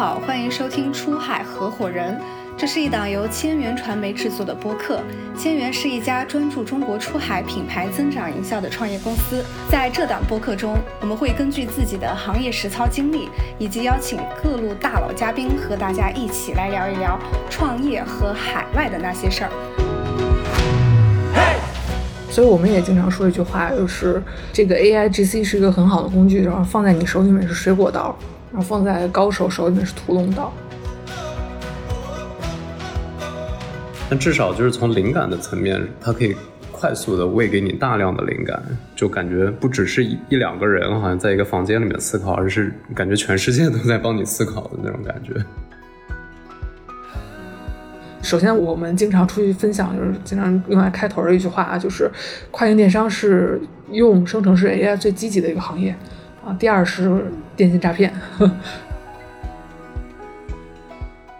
好，欢迎收听《出海合伙人》，这是一档由千源传媒制作的播客。千源是一家专注中国出海品牌增长营销的创业公司。在这档播客中，我们会根据自己的行业实操经历，以及邀请各路大佬嘉宾，和大家一起来聊一聊创业和海外的那些事儿。所以我们也经常说一句话，就是这个 A I G C 是一个很好的工具，然后放在你手里面是水果刀，然后放在高手手里面是屠龙刀。但至少就是从灵感的层面，它可以快速的喂给你大量的灵感，就感觉不只是一一两个人好像在一个房间里面思考，而是感觉全世界都在帮你思考的那种感觉。首先，我们经常出去分享，就是经常用来开头的一句话啊，就是跨境电商是用生成式 AI 最积极的一个行业啊。第二是电信诈骗。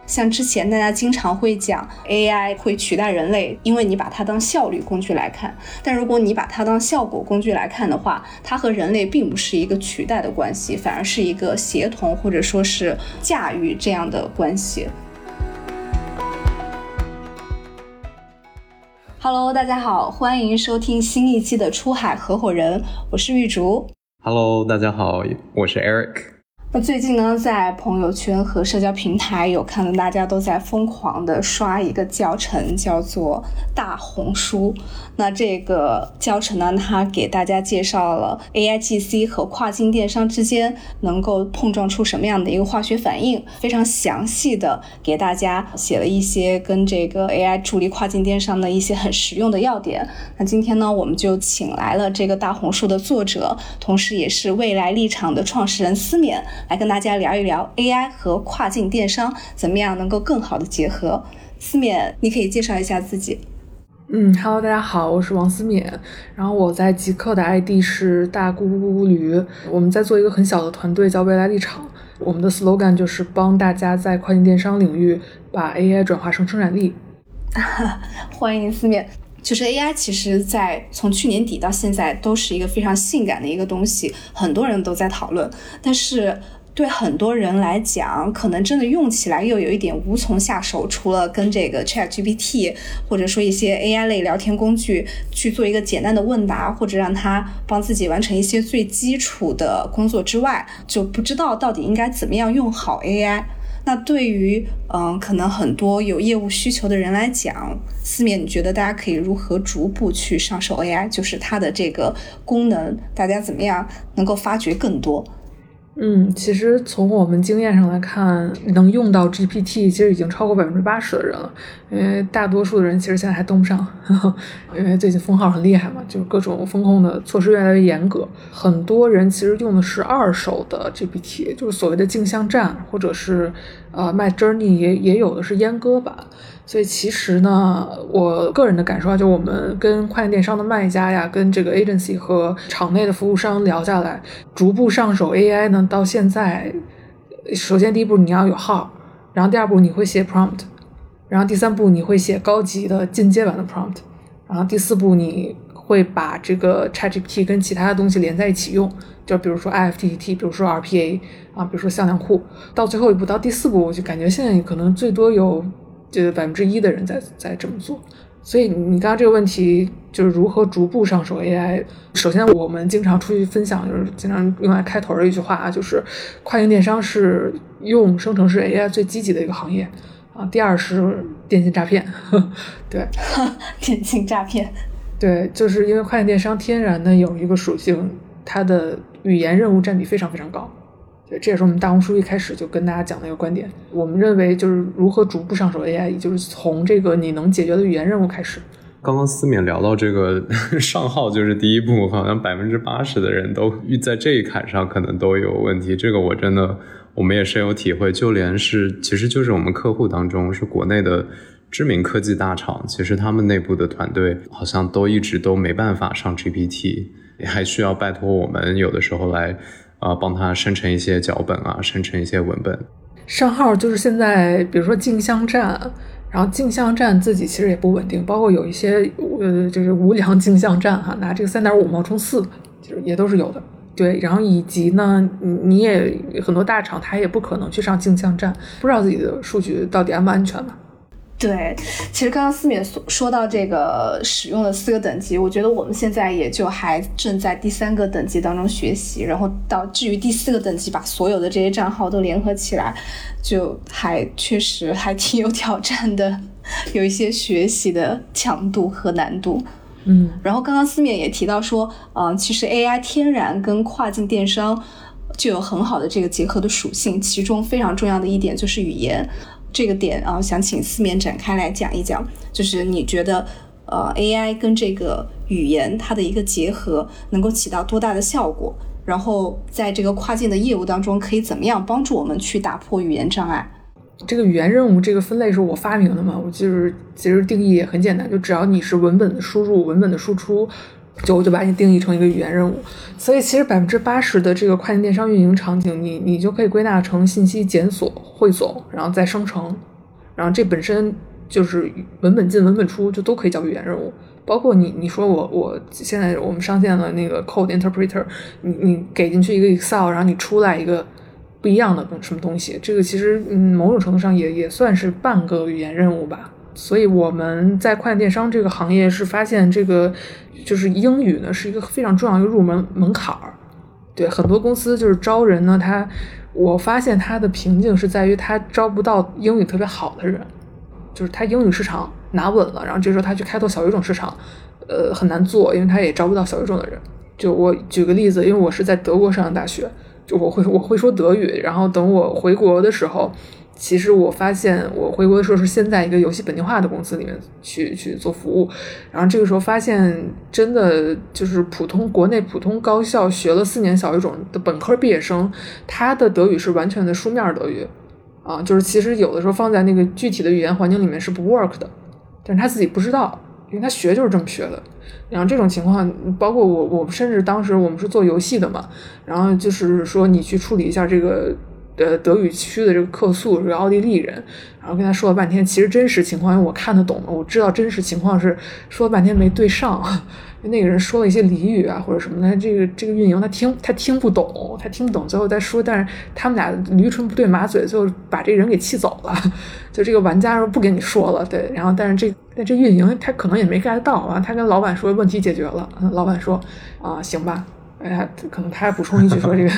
像之前大家经常会讲 AI 会取代人类，因为你把它当效率工具来看。但如果你把它当效果工具来看的话，它和人类并不是一个取代的关系，反而是一个协同或者说是驾驭这样的关系。Hello，大家好，欢迎收听新一期的出海合伙人，我是玉竹。Hello，大家好，我是 Eric。那最近呢，在朋友圈和社交平台有看到大家都在疯狂的刷一个教程，叫做大红书。那这个教程呢，它给大家介绍了 AIGC 和跨境电商之间能够碰撞出什么样的一个化学反应，非常详细的给大家写了一些跟这个 AI 助力跨境电商的一些很实用的要点。那今天呢，我们就请来了这个大红书的作者，同时也是未来立场的创始人思勉。来跟大家聊一聊 AI 和跨境电商怎么样能够更好的结合。思勉，你可以介绍一下自己。嗯，Hello，大家好，我是王思勉，然后我在极客的 ID 是大咕咕咕咕驴，我们在做一个很小的团队，叫未来立场。我们的 slogan 就是帮大家在跨境电商领域把 AI 转化成生产力。欢迎思勉。就是 AI，其实，在从去年底到现在，都是一个非常性感的一个东西，很多人都在讨论。但是对很多人来讲，可能真的用起来又有一点无从下手，除了跟这个 ChatGPT 或者说一些 AI 类聊天工具去做一个简单的问答，或者让它帮自己完成一些最基础的工作之外，就不知道到底应该怎么样用好 AI。那对于嗯，可能很多有业务需求的人来讲，四面，你觉得大家可以如何逐步去上手 AI？就是它的这个功能，大家怎么样能够发掘更多？嗯，其实从我们经验上来看，能用到 GPT 其实已经超过百分之八十的人了。因为大多数的人其实现在还登不上呵呵，因为最近封号很厉害嘛，就是各种风控的措施越来越严格。很多人其实用的是二手的 GPT，就是所谓的镜像站，或者是呃 My Journey 也也有的是阉割版。所以其实呢，我个人的感受啊，就我们跟跨境电商的卖家呀，跟这个 agency 和场内的服务商聊下来，逐步上手 AI 呢，到现在，首先第一步你要有号，然后第二步你会写 prompt，然后第三步你会写高级的进阶版的 prompt，然后第四步你会把这个 ChatGPT 跟其他的东西连在一起用，就比如说 IFTTT，比如说 RPA 啊，比如说向量库，到最后一步到第四步，我就感觉现在可能最多有。就百分之一的人在在这么做，所以你刚刚这个问题就是如何逐步上手 AI。首先，我们经常出去分享，就是经常用来开头的一句话啊，就是跨境电商是用生成式 AI 最积极的一个行业啊。第二是电信诈骗，对，电信诈骗，对，就是因为跨境电商天然的有一个属性，它的语言任务占比非常非常高。这也是我们大红书一开始就跟大家讲的一个观点。我们认为就是如何逐步上手 AI，就是从这个你能解决的语言任务开始。刚刚思勉聊到这个 上号就是第一步，好像百分之八十的人都在这一坎上可能都有问题。这个我真的我们也深有体会。就连是其实就是我们客户当中是国内的知名科技大厂，其实他们内部的团队好像都一直都没办法上 GPT，还需要拜托我们有的时候来。啊，帮他生成一些脚本啊，生成一些文本。上号就是现在，比如说镜像站，然后镜像站自己其实也不稳定，包括有一些呃，就是无良镜像站哈，拿这个三点五冒充四，就是也都是有的。对，然后以及呢，你你也很多大厂它也不可能去上镜像站，不知道自己的数据到底安不安全嘛。对，其实刚刚思敏说说到这个使用的四个等级，我觉得我们现在也就还正在第三个等级当中学习，然后到至于第四个等级，把所有的这些账号都联合起来，就还确实还挺有挑战的，有一些学习的强度和难度。嗯，然后刚刚思敏也提到说，嗯，其实 AI 天然跟跨境电商就有很好的这个结合的属性，其中非常重要的一点就是语言。这个点啊，想请四面展开来讲一讲，就是你觉得呃 AI 跟这个语言它的一个结合能够起到多大的效果？然后在这个跨境的业务当中，可以怎么样帮助我们去打破语言障碍？这个语言任务这个分类是我发明的嘛？我就是其实定义也很简单，就只要你是文本的输入、文本的输出。就我就把你定义成一个语言任务，所以其实百分之八十的这个跨境电商运营场景，你你就可以归纳成信息检索、汇总，然后再生成，然后这本身就是文本进、文本出，就都可以叫语言任务。包括你你说我我现在我们上线了那个 Code Interpreter，你你给进去一个 Excel，然后你出来一个不一样的什么东西，这个其实嗯某种程度上也也算是半个语言任务吧。所以我们在跨境电商这个行业是发现这个。就是英语呢，是一个非常重要一个入门门槛儿。对很多公司就是招人呢，他我发现他的瓶颈是在于他招不到英语特别好的人，就是他英语市场拿稳了，然后这时候他去开拓小语种市场，呃，很难做，因为他也招不到小语种的人。就我举个例子，因为我是在德国上的大学，就我会我会说德语，然后等我回国的时候。其实我发现，我回国的时候是先在一个游戏本地化的公司里面去去做服务，然后这个时候发现，真的就是普通国内普通高校学了四年小语种的本科毕业生，他的德语是完全的书面德语，啊，就是其实有的时候放在那个具体的语言环境里面是不 work 的，但是他自己不知道，因为他学就是这么学的。然后这种情况，包括我，我甚至当时我们是做游戏的嘛，然后就是说你去处理一下这个。呃，德语区的这个客诉是个奥地利人，然后跟他说了半天，其实真实情况，因为我看得懂，我知道真实情况是说了半天没对上，那个人说了一些俚语啊或者什么的，这个这个运营他听他听不懂，他听不懂，最后再说，但是他们俩驴唇不对马嘴，最后把这人给气走了，就这个玩家说不跟你说了，对，然后但是这但这运营他可能也没 get 到啊，他跟老板说问题解决了，老板说啊行吧，哎呀，可能他还补充一句说这个。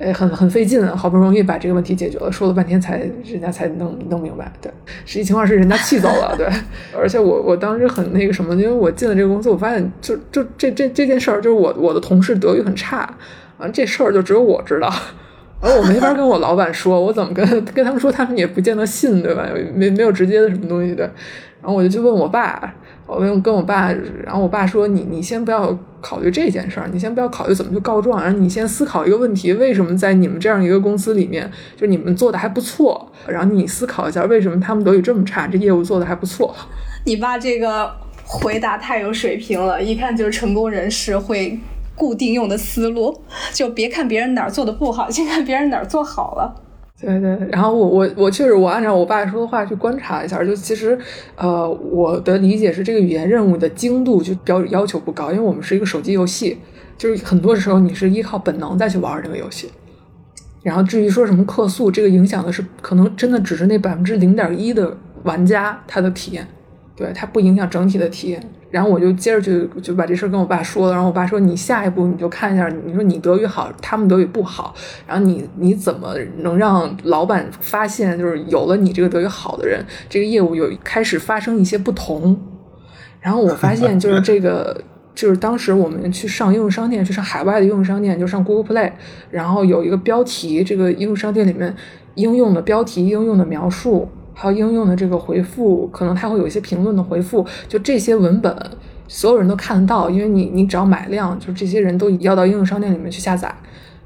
哎，很很费劲，好不容易把这个问题解决了，说了半天才人家才弄弄明白。对，实际情况是人家气走了。对，而且我我当时很那个什么，因为我进了这个公司，我发现就就这这这件事儿，就是我我的同事德语很差，完这事儿就只有我知道，而 我没法跟我老板说，我怎么跟跟他们说，他们也不见得信，对吧？没没有直接的什么东西对。然后我就去问我爸。我跟跟我爸，然后我爸说：“你你先不要考虑这件事儿，你先不要考虑怎么去告状，然后你先思考一个问题：为什么在你们这样一个公司里面，就你们做的还不错？然后你思考一下，为什么他们德语这么差，这业务做的还不错？” 你爸这个回答太有水平了，一看就是成功人士会固定用的思路，就别看别人哪儿做的不好，先看别人哪儿做好了。对对，然后我我我确实我按照我爸说的话去观察一下，就其实，呃，我的理解是这个语言任务的精度就标要求不高，因为我们是一个手机游戏，就是很多时候你是依靠本能再去玩这个游戏。然后至于说什么客诉，这个影响的是可能真的只是那百分之零点一的玩家他的体验，对它不影响整体的体验。然后我就接着就就把这事儿跟我爸说了，然后我爸说：“你下一步你就看一下，你说你德语好，他们德语不好，然后你你怎么能让老板发现，就是有了你这个德语好的人，这个业务有开始发生一些不同。”然后我发现就是这个，就是当时我们去上应用商店，去上海外的应用商店，就上 Google Play，然后有一个标题，这个应用商店里面应用的标题、应用的描述。还有应用的这个回复，可能它会有一些评论的回复，就这些文本，所有人都看得到，因为你你只要买量，就是这些人都要到应用商店里面去下载，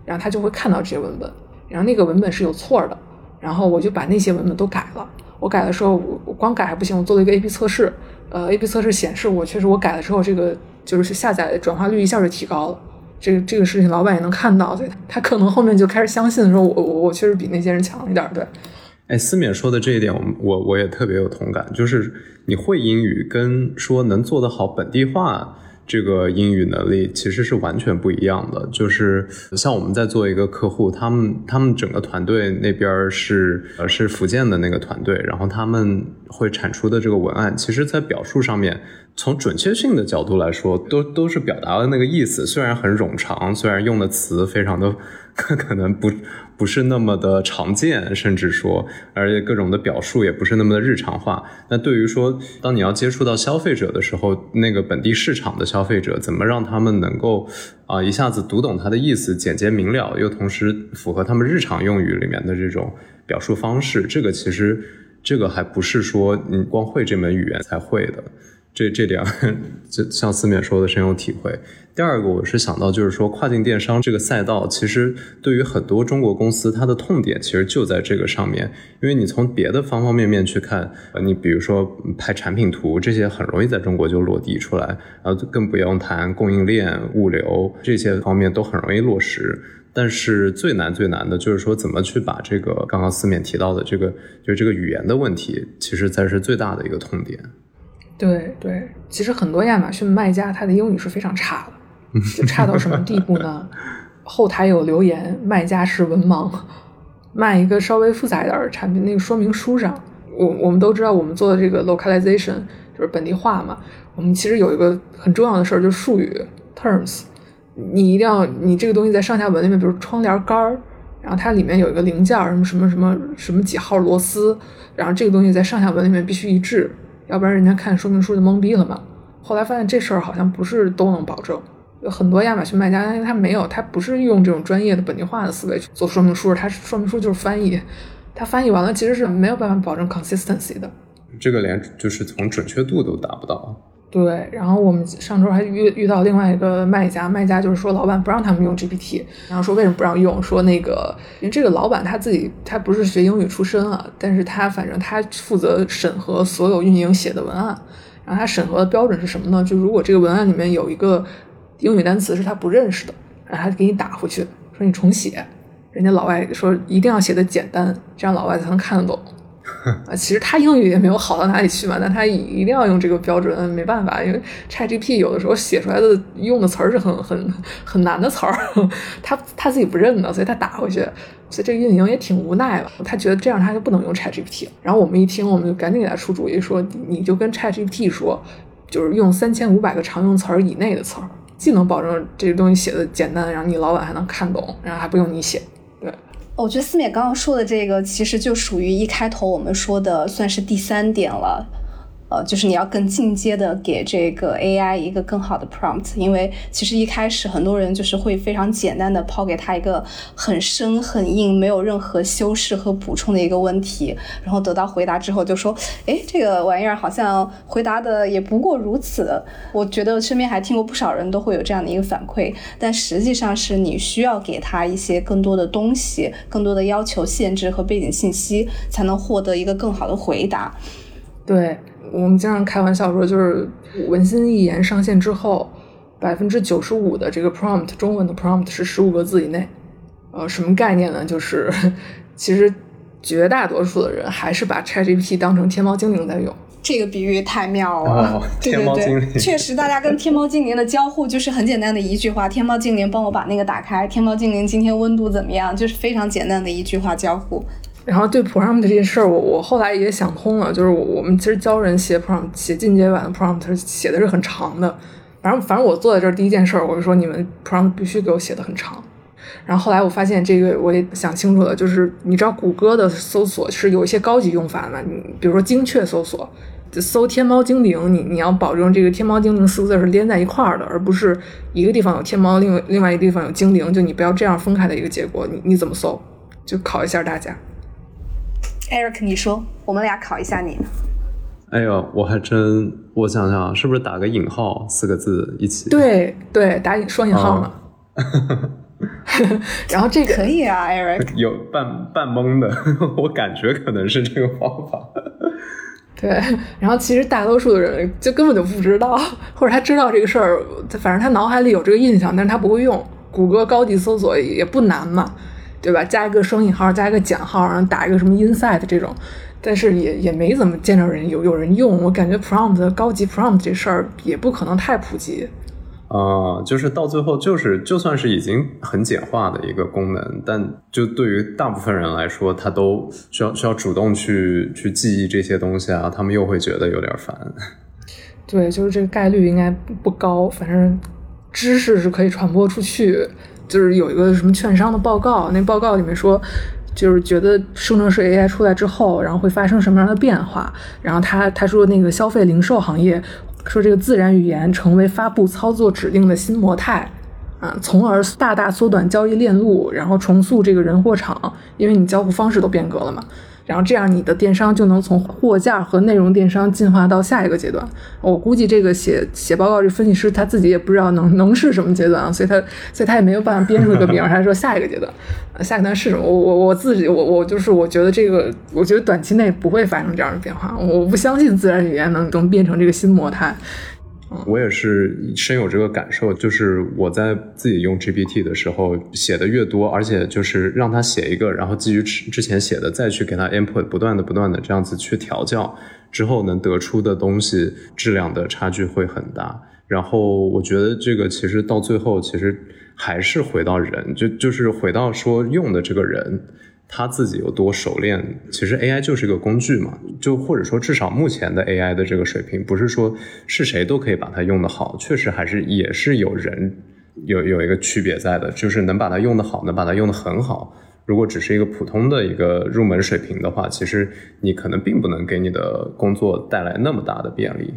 然后他就会看到这些文本，然后那个文本是有错的，然后我就把那些文本都改了。我改的时候，我我光改还不行，我做了一个 A/B 测试，呃，A/B 测试显示我确实我改了之后，这个就是下载转化率一下就提高了。这个这个事情老板也能看到，所以他可能后面就开始相信说，我我我确实比那些人强一点，对。哎，思勉说的这一点，我我我也特别有同感。就是你会英语跟说能做得好本地化，这个英语能力其实是完全不一样的。就是像我们在做一个客户，他们他们整个团队那边是呃是福建的那个团队，然后他们会产出的这个文案，其实在表述上面，从准确性的角度来说，都都是表达了那个意思，虽然很冗长，虽然用的词非常的可能不。不是那么的常见，甚至说，而且各种的表述也不是那么的日常化。那对于说，当你要接触到消费者的时候，那个本地市场的消费者，怎么让他们能够啊一下子读懂他的意思，简洁明了，又同时符合他们日常用语里面的这种表述方式？这个其实，这个还不是说你光会这门语言才会的。这这点，就像四面说的深有体会。第二个，我是想到就是说，跨境电商这个赛道，其实对于很多中国公司，它的痛点其实就在这个上面。因为你从别的方方面面去看，你比如说拍产品图这些，很容易在中国就落地出来，然后更不用谈供应链、物流这些方面都很容易落实。但是最难最难的就是说，怎么去把这个刚刚四面提到的这个，就是这个语言的问题，其实才是最大的一个痛点。对对，其实很多亚马逊卖家他的英语是非常差的。就差到什么地步呢？后台有留言，卖家是文盲，卖一个稍微复杂一点的产品，那个说明书上，我我们都知道，我们做的这个 localization 就是本地化嘛。我们其实有一个很重要的事儿，就是术语 terms，你一定要，你这个东西在上下文里面，比如窗帘杆儿，然后它里面有一个零件，什么什么什么什么几号螺丝，然后这个东西在上下文里面必须一致，要不然人家看说明书就懵逼了嘛。后来发现这事儿好像不是都能保证。有很多亚马逊卖家，他没有，他不是用这种专业的本地化的思维去做说明书，他说明书就是翻译，他翻译完了其实是没有办法保证 consistency 的，这个连就是从准确度都达不到。对，然后我们上周还遇遇到另外一个卖家，卖家就是说老板不让他们用 GPT，然后说为什么不让用？说那个因为这个老板他自己他不是学英语出身啊，但是他反正他负责审核所有运营写的文案，然后他审核的标准是什么呢？就如果这个文案里面有一个。英语单词是他不认识的，然后他给你打回去，说你重写。人家老外说一定要写的简单，这样老外才能看得懂。啊，其实他英语也没有好到哪里去嘛，但他一定要用这个标准，没办法，因为 ChatGPT 有的时候写出来的用的词儿是很很很难的词儿，他他自己不认的，所以他打回去。所以这个运营也挺无奈的，他觉得这样他就不能用 ChatGPT。然后我们一听，我们就赶紧给他出主意，说你就跟 ChatGPT 说，就是用三千五百个常用词儿以内的词儿。既能保证这个东西写的简单，然后你老板还能看懂，然后还不用你写。我觉得思勉刚刚说的这个，其实就属于一开头我们说的，算是第三点了。呃，就是你要更进阶的给这个 AI 一个更好的 prompt，因为其实一开始很多人就是会非常简单的抛给他一个很深很硬、没有任何修饰和补充的一个问题，然后得到回答之后就说，哎，这个玩意儿好像回答的也不过如此。我觉得身边还听过不少人都会有这样的一个反馈，但实际上是你需要给他一些更多的东西、更多的要求、限制和背景信息，才能获得一个更好的回答。对。我们经常开玩笑说，就是文心一言上线之后，百分之九十五的这个 prompt 中文的 prompt 是十五个字以内。呃，什么概念呢？就是 其实绝大多数的人还是把 ChatGPT 当成天猫精灵在用。这个比喻太妙了。天猫精灵，确实，大家跟天猫精灵的交互就是很简单的一句话：天猫精灵，帮我把那个打开。天猫精灵，今天温度怎么样？就是非常简单的一句话交互。然后对 prompt 这件事儿，我我后来也想通了，就是我我们其实教人写 prompt，写进阶版的 prompt，写的是很长的。反正反正我坐在这儿第一件事儿，我就说你们 prompt 必须给我写的很长。然后后来我发现这个我也想清楚了，就是你知道谷歌的搜索是有一些高级用法的，你比如说精确搜索，搜天猫精灵，你你要保证这个天猫精灵四个字是连在一块儿的，而不是一个地方有天猫，另另外一个地方有精灵，就你不要这样分开的一个结果。你你怎么搜？就考一下大家。Eric，你说，我们俩考一下你。哎呦，我还真，我想想，是不是打个引号四个字一起？对对，打引双引号嘛。然后这个可以啊，Eric。有半半懵的，我感觉可能是这个方法。对，然后其实大多数的人就根本就不知道，或者他知道这个事儿，反正他脑海里有这个印象，但是他不会用。谷歌高级搜索也不难嘛。对吧？加一个双引号，加一个减号，然后打一个什么 inside 这种，但是也也没怎么见着人有有人用。我感觉 prompt 高级 prompt 这事儿也不可能太普及。啊，就是到最后，就是就算是已经很简化的一个功能，但就对于大部分人来说，他都需要需要主动去去记忆这些东西啊，他们又会觉得有点烦。对，就是这个概率应该不高，反正知识是可以传播出去。就是有一个什么券商的报告，那报告里面说，就是觉得生成式 AI 出来之后，然后会发生什么样的变化。然后他他说那个消费零售行业。说这个自然语言成为发布操作指令的新模态，啊，从而大大缩短交易链路，然后重塑这个人货场，因为你交互方式都变革了嘛。然后这样，你的电商就能从货架和内容电商进化到下一个阶段。我估计这个写写报告这分析师他自己也不知道能能是什么阶段啊，所以他所以他也没有办法编出一个名，他说下一个阶段，下一个段是什么？我我我自己我我就是我觉得这个，我觉得短期内不会发生这样的变化，我不相信自然语言能能变成这个新模态。我也是深有这个感受，就是我在自己用 GPT 的时候写的越多，而且就是让他写一个，然后基于之之前写的再去给他 input，不断的不断的这样子去调教，之后能得出的东西质量的差距会很大。然后我觉得这个其实到最后其实还是回到人，就就是回到说用的这个人。他自己有多熟练？其实 AI 就是一个工具嘛，就或者说至少目前的 AI 的这个水平，不是说是谁都可以把它用得好，确实还是也是有人有有一个区别在的，就是能把它用得好，能把它用得很好。如果只是一个普通的一个入门水平的话，其实你可能并不能给你的工作带来那么大的便利。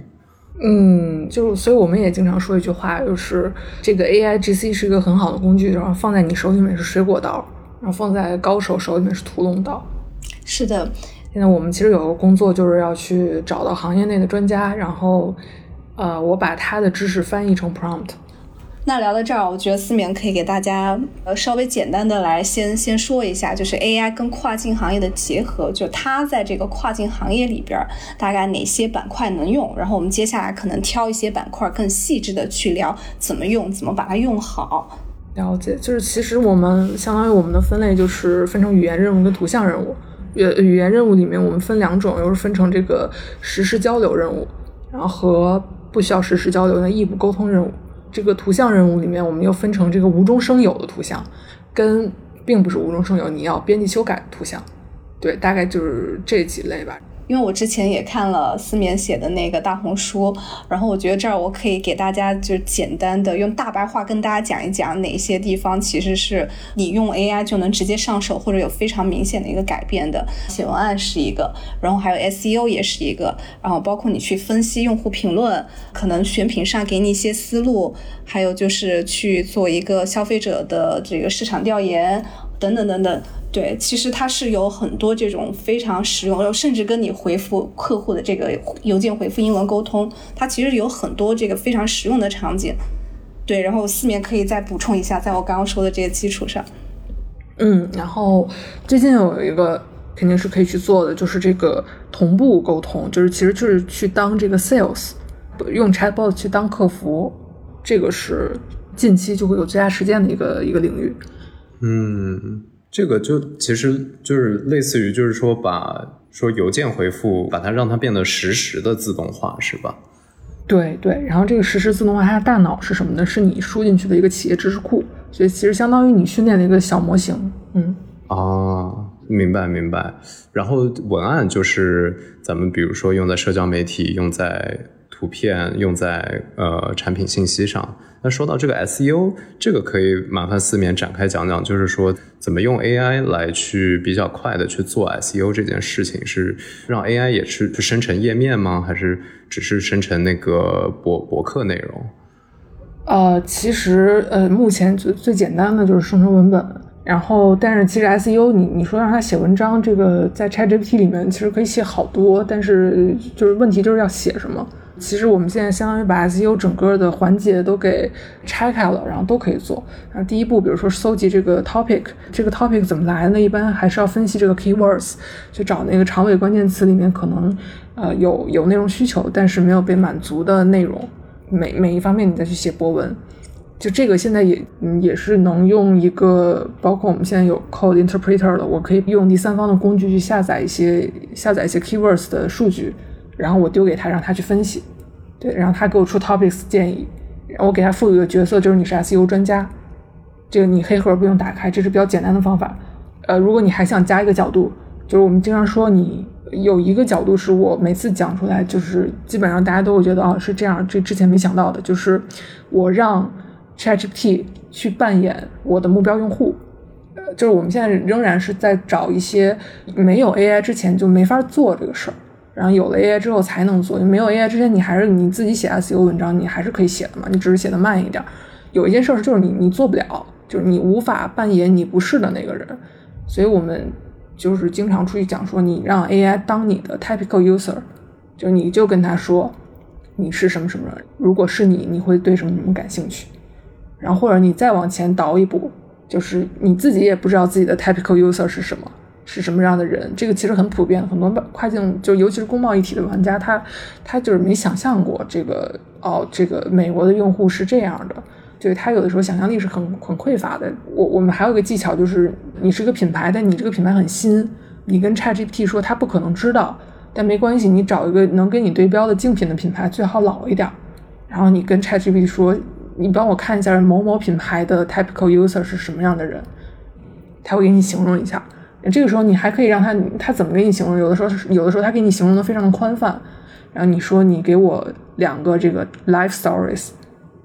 嗯，就所以我们也经常说一句话，就是这个 AI GC 是一个很好的工具，然后放在你手里面是水果刀。然后放在高手手里面是屠龙刀。是的，现在我们其实有个工作，就是要去找到行业内的专家，然后，呃，我把他的知识翻译成 prompt。那聊到这儿，我觉得思明可以给大家呃稍微简单的来先先说一下，就是 AI 跟跨境行业的结合，就它在这个跨境行业里边大概哪些板块能用，然后我们接下来可能挑一些板块更细致的去聊怎么用，怎么把它用好。了解，就是其实我们相当于我们的分类就是分成语言任务跟图像任务。语语言任务里面我们分两种，又是分成这个实时交流任务，然后和不需要实时交流的异步沟通任务。这个图像任务里面我们又分成这个无中生有的图像，跟并不是无中生有，你要编辑修改图像。对，大概就是这几类吧。因为我之前也看了思勉写的那个大红书，然后我觉得这儿我可以给大家就简单的用大白话跟大家讲一讲哪些地方其实是你用 AI 就能直接上手或者有非常明显的一个改变的。写文案是一个，然后还有 SEO 也是一个，然后包括你去分析用户评论，可能选品上给你一些思路，还有就是去做一个消费者的这个市场调研等等等等。对，其实它是有很多这种非常实用，然后甚至跟你回复客户的这个邮件回复英文沟通，它其实有很多这个非常实用的场景。对，然后四面可以再补充一下，在我刚刚说的这些基础上。嗯，然后最近有一个肯定是可以去做的，就是这个同步沟通，就是其实就是去当这个 sales，用 chatbot 去当客服，这个是近期就会有最佳实践的一个一个领域。嗯。这个就其实就是类似于，就是说把说邮件回复，把它让它变得实时的自动化，是吧？对对。然后这个实时自动化，它的大脑是什么呢？是你输进去的一个企业知识库，所以其实相当于你训练的一个小模型。嗯。啊，明白明白。然后文案就是咱们比如说用在社交媒体，用在图片，用在呃产品信息上。那说到这个 SEO，这个可以麻烦四面展开讲讲，就是说怎么用 AI 来去比较快的去做 SEO 这件事情，是让 AI 也是去生成页面吗？还是只是生成那个博博客内容？呃，其实呃，目前最最简单的就是生成文本，然后但是其实 SEO 你你说让他写文章，这个在 ChatGPT 里面其实可以写好多，但是就是问题就是要写什么。其实我们现在相当于把 SEO 整个的环节都给拆开了，然后都可以做。然后第一步，比如说搜集这个 topic，这个 topic 怎么来呢？一般还是要分析这个 keywords，去找那个长尾关键词里面可能呃有有内容需求，但是没有被满足的内容。每每一方面你再去写博文，就这个现在也也是能用一个，包括我们现在有 code interpreter 了，我可以用第三方的工具去下载一些下载一些 keywords 的数据。然后我丢给他，让他去分析，对，然后他给我出 topics 建议，我给他赋予的角色，就是你是 SEO 专家，这个你黑盒不用打开，这是比较简单的方法。呃，如果你还想加一个角度，就是我们经常说你有一个角度是我每次讲出来，就是基本上大家都会觉得啊是这样，这之前没想到的，就是我让 ChatGPT 去扮演我的目标用户。呃，就是我们现在仍然是在找一些没有 AI 之前就没法做这个事儿，然后有了 AI 之后才能做。没有 AI 之前，你还是你自己写 SEO 文章，你还是可以写的嘛，你只是写的慢一点。有一件事儿就是你你做不了，就是你无法扮演你不是的那个人，所以我们就是经常出去讲说，你让 AI 当你的 typical user，就你就跟他说你是什么什么人，如果是你，你会对什么什么感兴趣，然后或者你再往前倒一步。就是你自己也不知道自己的 typical user 是什么，是什么样的人，这个其实很普遍，很多跨境就尤其是公贸一体的玩家，他他就是没想象过这个哦，这个美国的用户是这样的，就是他有的时候想象力是很很匮乏的。我我们还有一个技巧，就是你是个品牌，但你这个品牌很新，你跟 ChatGPT 说，他不可能知道，但没关系，你找一个能跟你对标的竞品的品牌，最好老一点，然后你跟 ChatGPT 说。你帮我看一下某某品牌的 typical user 是什么样的人，他会给你形容一下。这个时候你还可以让他，他怎么给你形容？有的时候，有的时候他给你形容的非常的宽泛。然后你说你给我两个这个 life stories，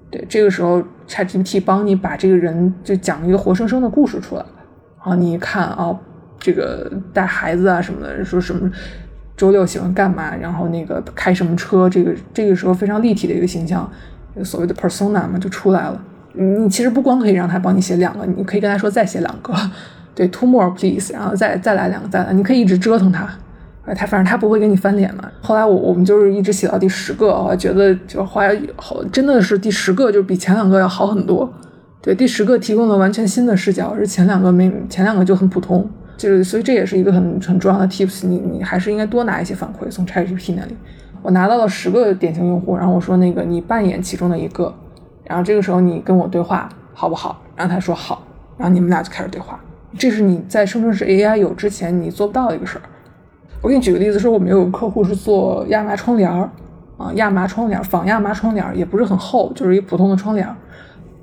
对，这个时候 ChatGPT 帮你把这个人就讲一个活生生的故事出来。啊，你一看啊，这个带孩子啊什么的，说什么周六喜欢干嘛，然后那个开什么车，这个这个时候非常立体的一个形象。所谓的 persona 嘛，就出来了。你其实不光可以让他帮你写两个，你可以跟他说再写两个，对，two more please，然后再再来两个，再来，你可以一直折腾他，他反正他不会给你翻脸嘛。后来我我们就是一直写到第十个，我觉得就后来好真的是第十个就比前两个要好很多。对，第十个提供了完全新的视角，而前两个没前两个就很普通，就是所以这也是一个很很重要的 tips，你你还是应该多拿一些反馈从 ChatGPT 那里。我拿到了十个典型用户，然后我说那个你扮演其中的一个，然后这个时候你跟我对话好不好？然后他说好，然后你们俩就开始对话。这是你在生成式 AI 有之前你做不到的一个事儿。我给你举个例子，说我们有个客户是做亚麻窗帘儿啊，亚麻窗帘仿亚麻窗帘也不是很厚，就是一普通的窗帘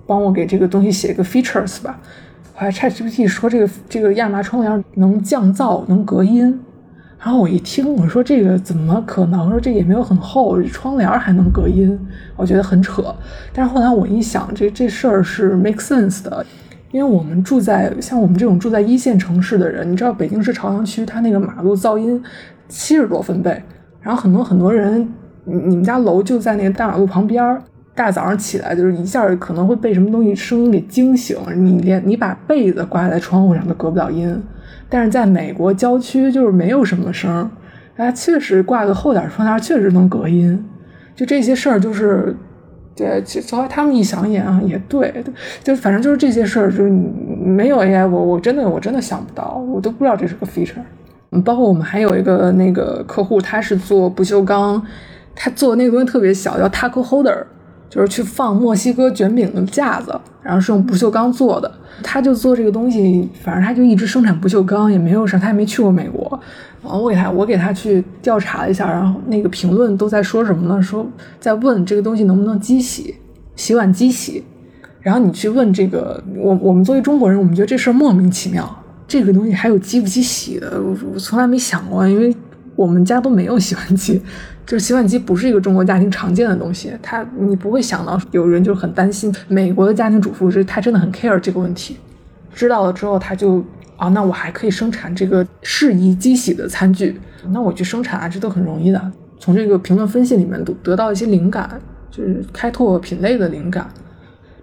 帮我给这个东西写一个 features 吧。我还 ChatGPT 说这个这个亚麻窗帘能降噪，能隔音。然后我一听，我说这个怎么可能？说这也没有很厚，窗帘还能隔音，我觉得很扯。但是后来我一想，这这事儿是 make sense 的，因为我们住在像我们这种住在一线城市的人，你知道北京市朝阳区，它那个马路噪音七十多分贝，然后很多很多人，你们家楼就在那个大马路旁边儿，大早上起来就是一下可能会被什么东西声音给惊醒，你连你把被子挂在窗户上都隔不了音。但是在美国郊区就是没有什么声儿，哎，确实挂个厚点窗帘确实能隔音，就这些事儿就是，对，后来他们一想也啊也对，就反正就是这些事儿，就是没有 AI，我我真的我真的想不到，我都不知道这是个 feature。嗯，包括我们还有一个那个客户，他是做不锈钢，他做的那个东西特别小，叫 taco holder。就是去放墨西哥卷饼的架子，然后是用不锈钢做的。他就做这个东西，反正他就一直生产不锈钢，也没有啥，他也没去过美国。然后我给他，我给他去调查了一下，然后那个评论都在说什么呢？说在问这个东西能不能机洗，洗碗机洗。然后你去问这个，我我们作为中国人，我们觉得这事儿莫名其妙。这个东西还有机不机洗的，我我从来没想过，因为我们家都没有洗碗机。就是洗碗机不是一个中国家庭常见的东西，他你不会想到有人就很担心美国的家庭主妇是他真的很 care 这个问题，知道了之后他就啊，那我还可以生产这个适宜机洗的餐具，那我去生产啊，这都很容易的。从这个评论分析里面得得到一些灵感，就是开拓品类的灵感，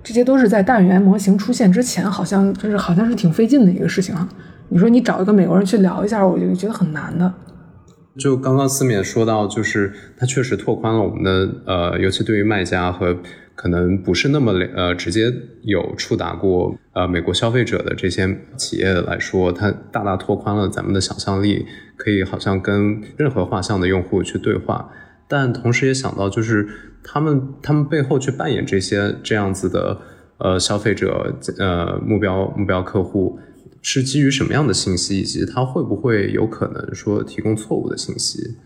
这些都是在大语言模型出现之前，好像就是好像是挺费劲的一个事情啊。你说你找一个美国人去聊一下，我就觉得很难的。就刚刚思勉说到，就是它确实拓宽了我们的呃，尤其对于卖家和可能不是那么呃直接有触达过呃美国消费者的这些企业来说，它大大拓宽了咱们的想象力，可以好像跟任何画像的用户去对话。但同时也想到，就是他们他们背后去扮演这些这样子的呃消费者呃目标目标客户。是基于什么样的信息，以及它会不会有可能说提供错误的信息？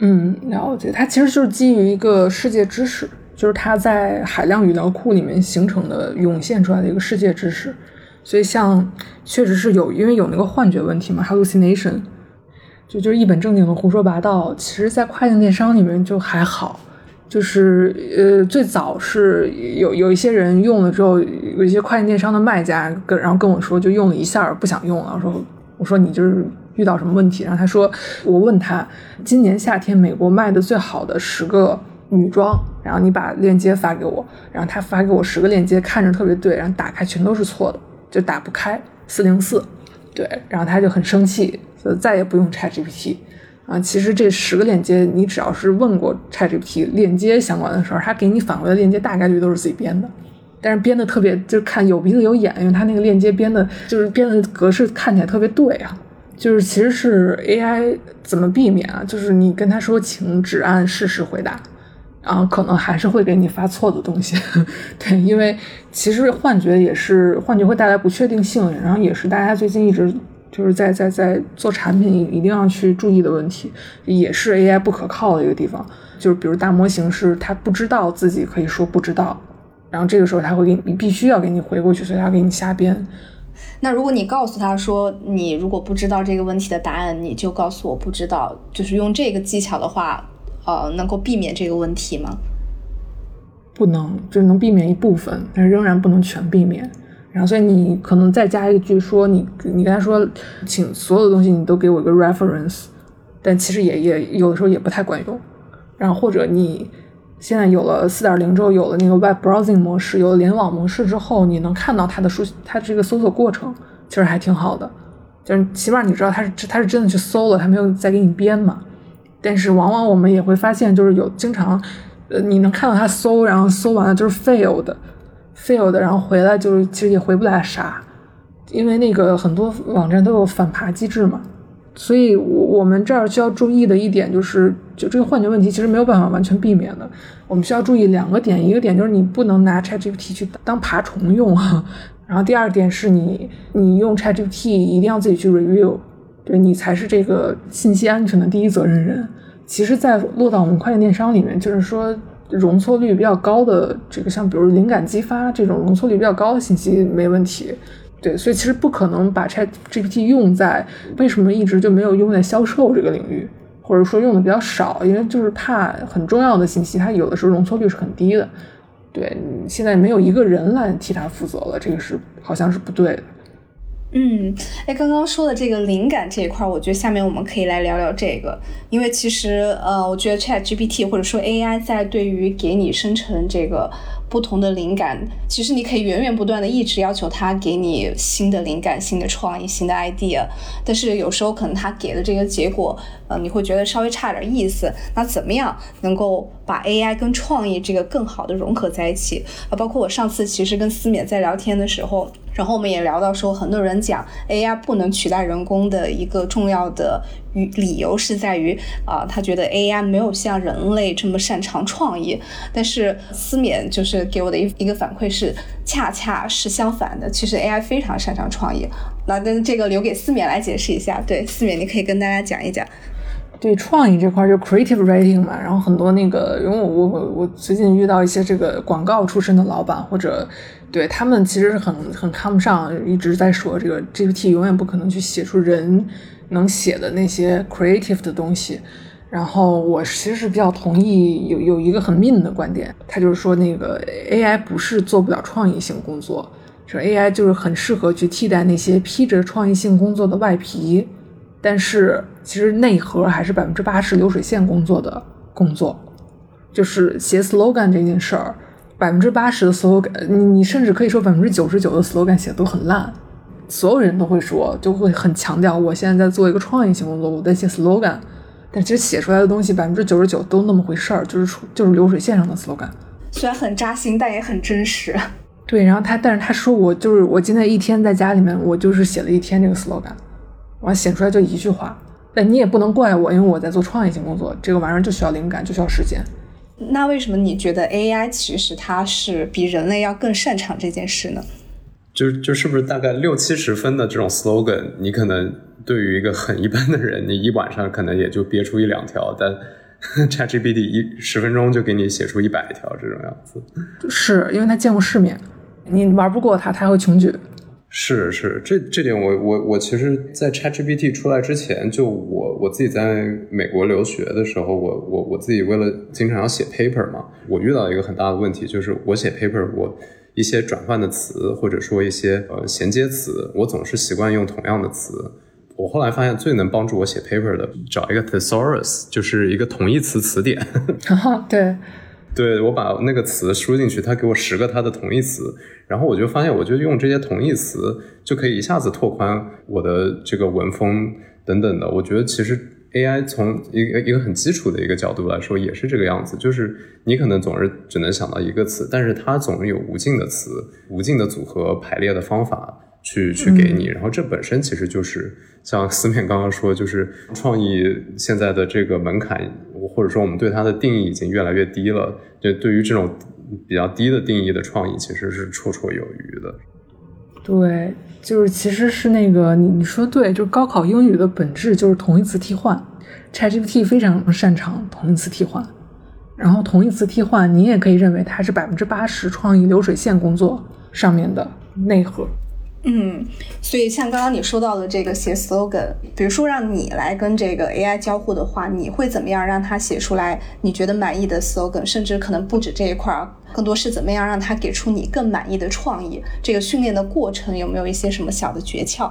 嗯，了解。它其实就是基于一个世界知识，就是它在海量语料库里面形成的涌现出来的一个世界知识。所以像确实是有，因为有那个幻觉问题嘛，hallucination，就就是一本正经的胡说八道。其实，在跨境电商里面就还好，就是呃，最早是有有一些人用了之后，有一些跨境电商的卖家跟然后跟我说，就用了一下不想用了，我说我说你就是遇到什么问题？然后他说，我问他今年夏天美国卖的最好的十个女装，然后你把链接发给我，然后他发给我十个链接，看着特别对，然后打开全都是错的。就打不开四零四，对，然后他就很生气，就再也不用 ChatGPT 啊。其实这十个链接，你只要是问过 ChatGPT 链接相关的事儿，他给你返回的链接大概率都是自己编的，但是编的特别，就是看有鼻子有眼，因为他那个链接编的，就是编的格式看起来特别对啊。就是其实是 AI 怎么避免啊？就是你跟他说，请只按事实回答。然后可能还是会给你发错的东西，对，因为其实幻觉也是幻觉会带来不确定性，然后也是大家最近一直就是在在在做产品一定要去注意的问题，也是 AI 不可靠的一个地方。就是比如大模型是它不知道自己可以说不知道，然后这个时候它会给你必须要给你回过去，所以它给你瞎编。那如果你告诉他说你如果不知道这个问题的答案，你就告诉我不知道，就是用这个技巧的话。呃，能够避免这个问题吗？不能，就能避免一部分，但是仍然不能全避免。然后，所以你可能再加一句说，你你跟他说，请所有的东西你都给我一个 reference，但其实也也有的时候也不太管用。然后或者你现在有了四点零之后，有了那个 web browsing 模式，有了联网模式之后，你能看到它的书，它这个搜索过程其实还挺好的，就是起码你知道它是它是真的去搜了，它没有再给你编嘛。但是往往我们也会发现，就是有经常，呃，你能看到他搜，然后搜完了就是 fail 的 failed，failed，然后回来就是其实也回不来啥，因为那个很多网站都有反爬机制嘛，所以我我们这儿需要注意的一点就是，就这个幻觉问题其实没有办法完全避免的，我们需要注意两个点，一个点就是你不能拿 ChatGPT 去当爬虫用，然后第二点是你你用 ChatGPT 一定要自己去 review。对你才是这个信息安全的第一责任人。其实，在落到我们跨境电商里面，就是说容错率比较高的这个，像比如灵感激发这种容错率比较高的信息没问题。对，所以其实不可能把 Chat GPT 用在为什么一直就没有用在销售这个领域，或者说用的比较少，因为就是怕很重要的信息，它有的时候容错率是很低的。对，现在没有一个人来替他负责了，这个是好像是不对的。嗯，哎，刚刚说的这个灵感这一块，我觉得下面我们可以来聊聊这个，因为其实呃，我觉得 Chat GPT 或者说 AI 在对于给你生成这个。不同的灵感，其实你可以源源不断的一直要求他给你新的灵感、新的创意、新的 idea，但是有时候可能他给的这个结果，呃，你会觉得稍微差点意思。那怎么样能够把 AI 跟创意这个更好的融合在一起？啊，包括我上次其实跟思勉在聊天的时候，然后我们也聊到说，很多人讲 AI 不能取代人工的一个重要的。与理由是在于啊，他觉得 AI 没有像人类这么擅长创意，但是思勉就是给我的一一个反馈是，恰恰是相反的。其实 AI 非常擅长创意，那那这个留给思勉来解释一下。对，思勉你可以跟大家讲一讲。对创意这块就 creative writing 嘛，然后很多那个，因为我我我最近遇到一些这个广告出身的老板，或者对他们其实是很很看不上，一直在说这个 GPT 永远不可能去写出人。能写的那些 creative 的东西，然后我其实是比较同意有有一个很 mean 的观点，他就是说那个 AI 不是做不了创意性工作，说 AI 就是很适合去替代那些披着创意性工作的外皮，但是其实内核还是百分之八十流水线工作的工作，就是写 slogan 这件事儿，百分之八十的 slogan，你甚至可以说百分之九十九的 slogan 写的都很烂。所有人都会说，就会很强调，我现在在做一个创意性工作，我在写 slogan，但其实写出来的东西百分之九十九都那么回事儿，就是就是流水线上的 slogan。虽然很扎心，但也很真实。对，然后他，但是他说我就是我今天一天在家里面，我就是写了一天这个 slogan，完写出来就一句话。但你也不能怪我，因为我在做创意性工作，这个玩意儿就需要灵感，就需要时间。那为什么你觉得 AI 其实它是比人类要更擅长这件事呢？就就是不是大概六七十分的这种 slogan，你可能对于一个很一般的人，你一晚上可能也就憋出一两条，但 ChatGPT 一十分钟就给你写出一百条这种样子。是因为他见过世面，你玩不过他，他会穷举。是是，这这点我我我其实，在 ChatGPT 出来之前，就我我自己在美国留学的时候，我我我自己为了经常要写 paper 嘛，我遇到一个很大的问题，就是我写 paper 我一些转换的词或者说一些呃衔接词，我总是习惯用同样的词。我后来发现最能帮助我写 paper 的，找一个 thesaurus，就是一个同义词词典。哈 哈对。对我把那个词输进去，他给我十个它的同义词，然后我就发现，我就用这些同义词就可以一下子拓宽我的这个文风等等的。我觉得其实 AI 从一个一个很基础的一个角度来说也是这个样子，就是你可能总是只能想到一个词，但是它总是有无尽的词、无尽的组合排列的方法去去给你，然后这本身其实就是。像思面刚刚说，就是创意现在的这个门槛，或者说我们对它的定义已经越来越低了。就对于这种比较低的定义的创意，其实是绰绰有余的。对，就是其实是那个你你说对，就是高考英语的本质就是同义词替换，ChatGPT 非常擅长同义词替换。然后同义词替换，你也可以认为它是百分之八十创意流水线工作上面的内核。嗯，所以像刚刚你说到的这个写 slogan，比如说让你来跟这个 AI 交互的话，你会怎么样让它写出来你觉得满意的 slogan？甚至可能不止这一块儿，更多是怎么样让它给出你更满意的创意？这个训练的过程有没有一些什么小的诀窍？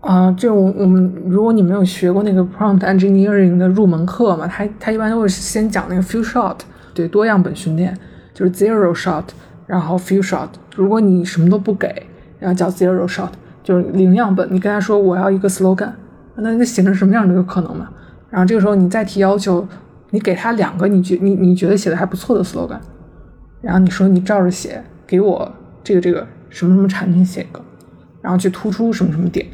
啊，这我我们如果你没有学过那个 prompt engineering 的入门课嘛，它它一般都会先讲那个 few shot，对多样本训练，就是 zero shot，然后 few shot。如果你什么都不给。然后叫 zero shot，就是零样本。你跟他说我要一个 slogan，那那写成什么样都有可能嘛。然后这个时候你再提要求，你给他两个你觉你你觉得写的还不错的 slogan，然后你说你照着写，给我这个这个什么什么产品写一个，然后去突出什么什么点。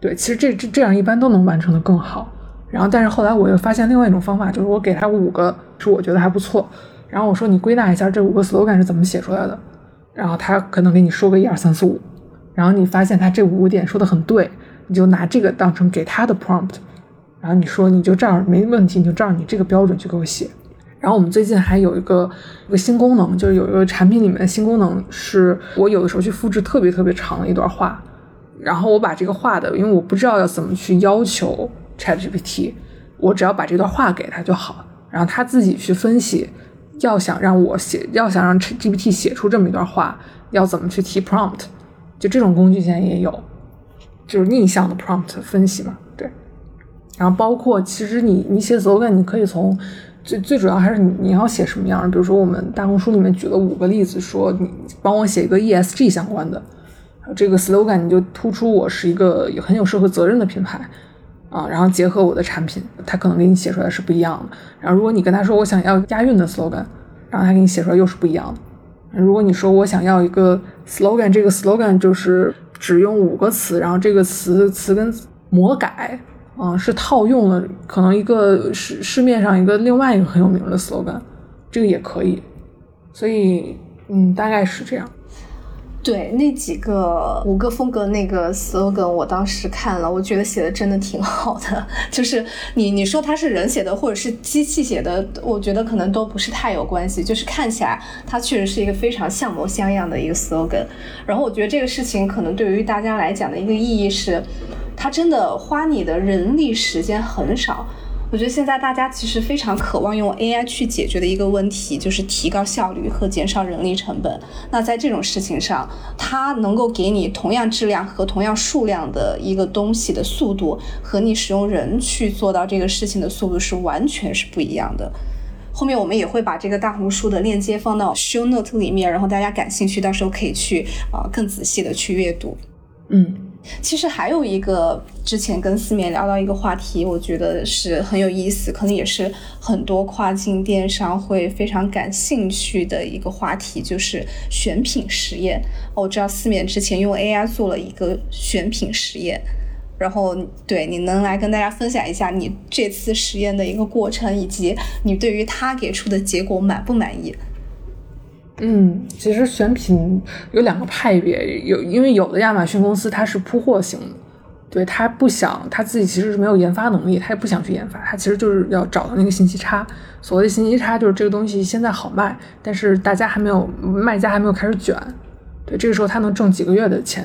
对，其实这这这样一般都能完成的更好。然后但是后来我又发现另外一种方法，就是我给他五个是我觉得还不错，然后我说你归纳一下这五个 slogan 是怎么写出来的，然后他可能给你说个一二三四五。然后你发现他这五点说的很对，你就拿这个当成给他的 prompt，然后你说你就这样没问题，你就照你这个标准去给我写。然后我们最近还有一个一个新功能，就是有一个产品里面的新功能，是我有的时候去复制特别特别长的一段话，然后我把这个话的，因为我不知道要怎么去要求 ChatGPT，我只要把这段话给他就好，然后他自己去分析，要想让我写，要想让 ChatGPT 写出这么一段话，要怎么去提 prompt。就这种工具现在也有，就是逆向的 prompt 分析嘛，对。然后包括其实你你写 slogan，你可以从最最主要还是你你要写什么样。比如说我们大红书里面举了五个例子，说你帮我写一个 ESG 相关的这个 slogan，你就突出我是一个很有社会责任的品牌啊，然后结合我的产品，他可能给你写出来是不一样的。然后如果你跟他说我想要押韵的 slogan，然后他给你写出来又是不一样的。如果你说我想要一个 slogan，这个 slogan 就是只用五个词，然后这个词词根魔改啊，是套用了可能一个市市面上一个另外一个很有名的 slogan，这个也可以。所以嗯，大概是这样。对那几个五个风格那个 slogan，我当时看了，我觉得写的真的挺好的。就是你你说它是人写的或者是机器写的，我觉得可能都不是太有关系。就是看起来它确实是一个非常像模像样的一个 slogan。然后我觉得这个事情可能对于大家来讲的一个意义是，它真的花你的人力时间很少。我觉得现在大家其实非常渴望用 AI 去解决的一个问题，就是提高效率和减少人力成本。那在这种事情上，它能够给你同样质量和同样数量的一个东西的速度，和你使用人去做到这个事情的速度是完全是不一样的。后面我们也会把这个大红书的链接放到 Show Note 里面，然后大家感兴趣，到时候可以去啊更仔细的去阅读。嗯。其实还有一个之前跟思勉聊到一个话题，我觉得是很有意思，可能也是很多跨境电商会非常感兴趣的一个话题，就是选品实验。我知道思勉之前用 AI 做了一个选品实验，然后对你能来跟大家分享一下你这次实验的一个过程，以及你对于他给出的结果满不满意？嗯，其实选品有两个派别，有因为有的亚马逊公司它是铺货型的，对他不想，他自己其实是没有研发能力，他也不想去研发，他其实就是要找到那个信息差。所谓的信息差，就是这个东西现在好卖，但是大家还没有，卖家还没有开始卷。对，这个时候他能挣几个月的钱，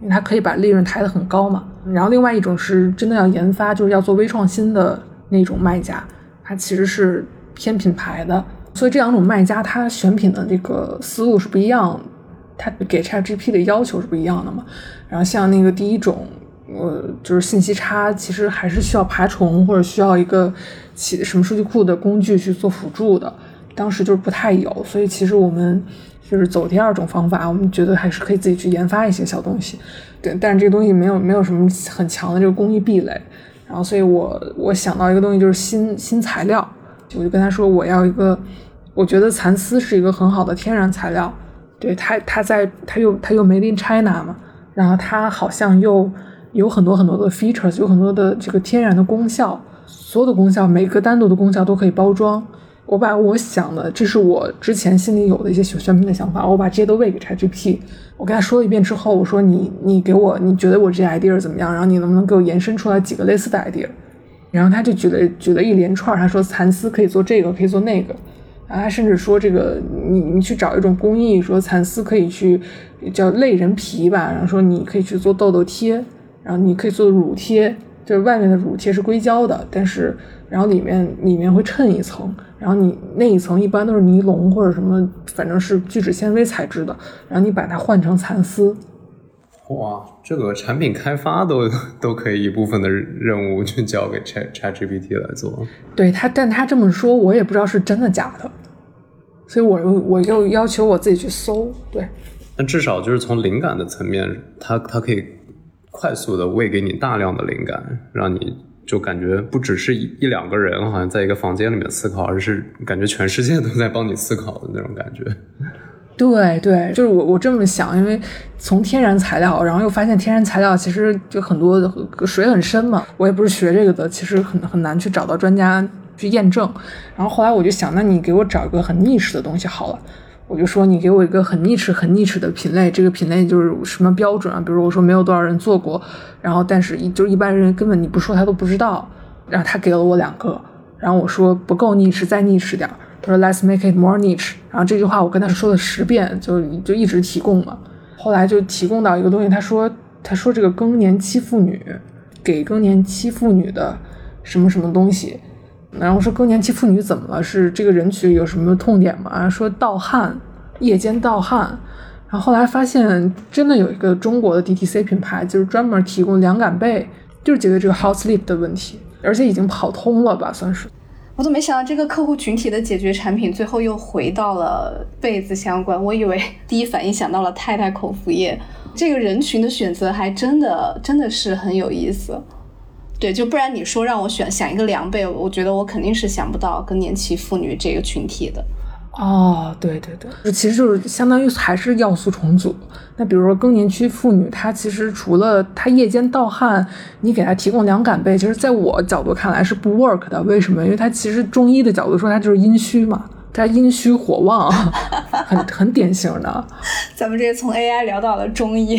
因为他可以把利润抬得很高嘛。然后另外一种是真的要研发，就是要做微创新的那种卖家，他其实是偏品牌的。所以这两种卖家，他选品的这个思路是不一样，他给 ChatGPT 的要求是不一样的嘛。然后像那个第一种，呃，就是信息差，其实还是需要爬虫或者需要一个其什么数据库的工具去做辅助的。当时就是不太有，所以其实我们就是走第二种方法，我们觉得还是可以自己去研发一些小东西。对，但是这个东西没有没有什么很强的这个工艺壁垒。然后，所以我我想到一个东西，就是新新材料。我就跟他说，我要一个，我觉得蚕丝是一个很好的天然材料，对它，它在它又它又 made in China 嘛，然后它好像又有很多很多的 features，有很多的这个天然的功效，所有的功效每个单独的功效都可以包装。我把我想的，这是我之前心里有的一些选品的想法，我把这些都喂给 ChatGPT，我跟他说了一遍之后，我说你你给我，你觉得我这 idea 怎么样？然后你能不能给我延伸出来几个类似的 idea？然后他就举了举了一连串，他说蚕丝可以做这个，可以做那个，然后他甚至说这个你你去找一种工艺，说蚕丝可以去叫类人皮吧，然后说你可以去做痘痘贴，然后你可以做乳贴，就是外面的乳贴是硅胶的，但是然后里面里面会衬一层，然后你那一层一般都是尼龙或者什么，反正是聚酯纤维材质的，然后你把它换成蚕丝。哇，这个产品开发都 都可以一部分的任务就交给 Chat Chat GPT 来做。对他，但他这么说，我也不知道是真的假的，所以我又我又要求我自己去搜。对，但至少就是从灵感的层面，它它可以快速的喂给你大量的灵感，让你就感觉不只是一一两个人好像在一个房间里面思考，而是感觉全世界都在帮你思考的那种感觉。对对，就是我我这么想，因为从天然材料，然后又发现天然材料其实就很多水很深嘛，我也不是学这个的，其实很很难去找到专家去验证。然后后来我就想，那你给我找一个很逆市的东西好了，我就说你给我一个很逆市很逆市的品类，这个品类就是什么标准啊？比如我说没有多少人做过，然后但是一就一般人根本你不说他都不知道。然后他给了我两个，然后我说不够逆市再逆市点儿。他说：“Let's make it more niche。”然后这句话我跟他说了十遍，就就一直提供嘛。后来就提供到一个东西，他说：“他说这个更年期妇女给更年期妇女的什么什么东西。”然后说更年期妇女怎么了？是这个人群有什么痛点吗？说盗汗，夜间盗汗。然后后来发现真的有一个中国的 DTC 品牌，就是专门提供凉感被，就是解决这个 hot sleep 的问题，而且已经跑通了吧，算是。我都没想到这个客户群体的解决产品最后又回到了被子相关。我以为 第一反应想到了太太口服液，这个人群的选择还真的真的是很有意思。对，就不然你说让我选想一个凉被，我觉得我肯定是想不到更年期妇女这个群体的。哦，对对对，其实就是相当于还是要素重组。那比如说更年期妇女，她其实除了她夜间盗汗，你给她提供凉感被，其实在我角度看来是不 work 的。为什么？因为她其实中医的角度说，她就是阴虚嘛，她阴虚火旺，很很典型的。咱们这从 AI 聊到了中医。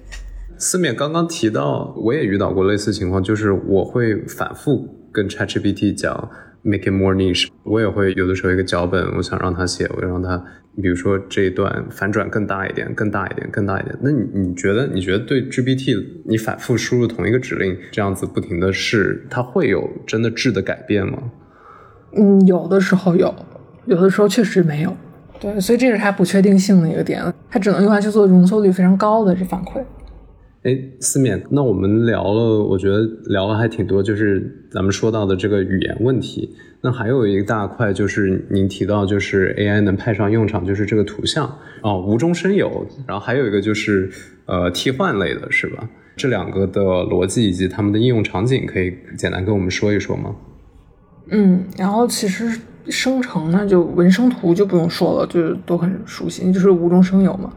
四面刚刚提到，我也遇到过类似情况，就是我会反复跟 ChatGPT 讲。Make it more niche，我也会有的时候一个脚本，我想让他写，我就让他，比如说这一段反转更大一点，更大一点，更大一点。那你你觉得，你觉得对 GPT，你反复输入同一个指令，这样子不停的试，它会有真的质的改变吗？嗯，有的时候有，有的时候确实没有。对，所以这是它不确定性的一个点，它只能用来去做容错率非常高的这反馈。哎，四面，那我们聊了，我觉得聊了还挺多，就是咱们说到的这个语言问题。那还有一大块就是您提到，就是 AI 能派上用场，就是这个图像哦，无中生有。然后还有一个就是呃替换类的，是吧？这两个的逻辑以及他们的应用场景，可以简单跟我们说一说吗？嗯，然后其实生成呢，就文生图就不用说了，就都很熟悉，就是无中生有嘛。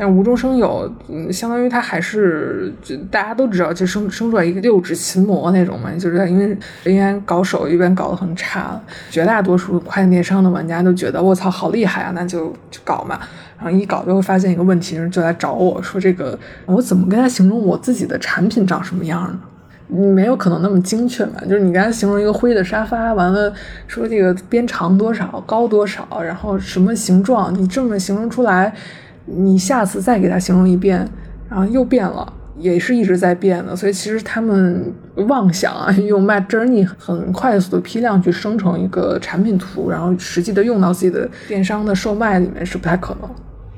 但无中生有，嗯，相当于它还是就大家都知道，就生生出来一个六指琴魔那种嘛，就是因为人员搞手一边搞得很差，绝大多数跨境电商的玩家都觉得我操好厉害啊，那就就搞嘛，然后一搞就会发现一个问题，就来找我说这个我怎么跟他形容我自己的产品长什么样呢？没有可能那么精确嘛，就是你刚才形容一个灰的沙发，完了说这个边长多少，高多少，然后什么形状，你这么形容出来。你下次再给他形容一遍，然后又变了，也是一直在变的。所以其实他们妄想啊，用 Mad Journey 很快速的批量去生成一个产品图，然后实际的用到自己的电商的售卖里面是不太可能。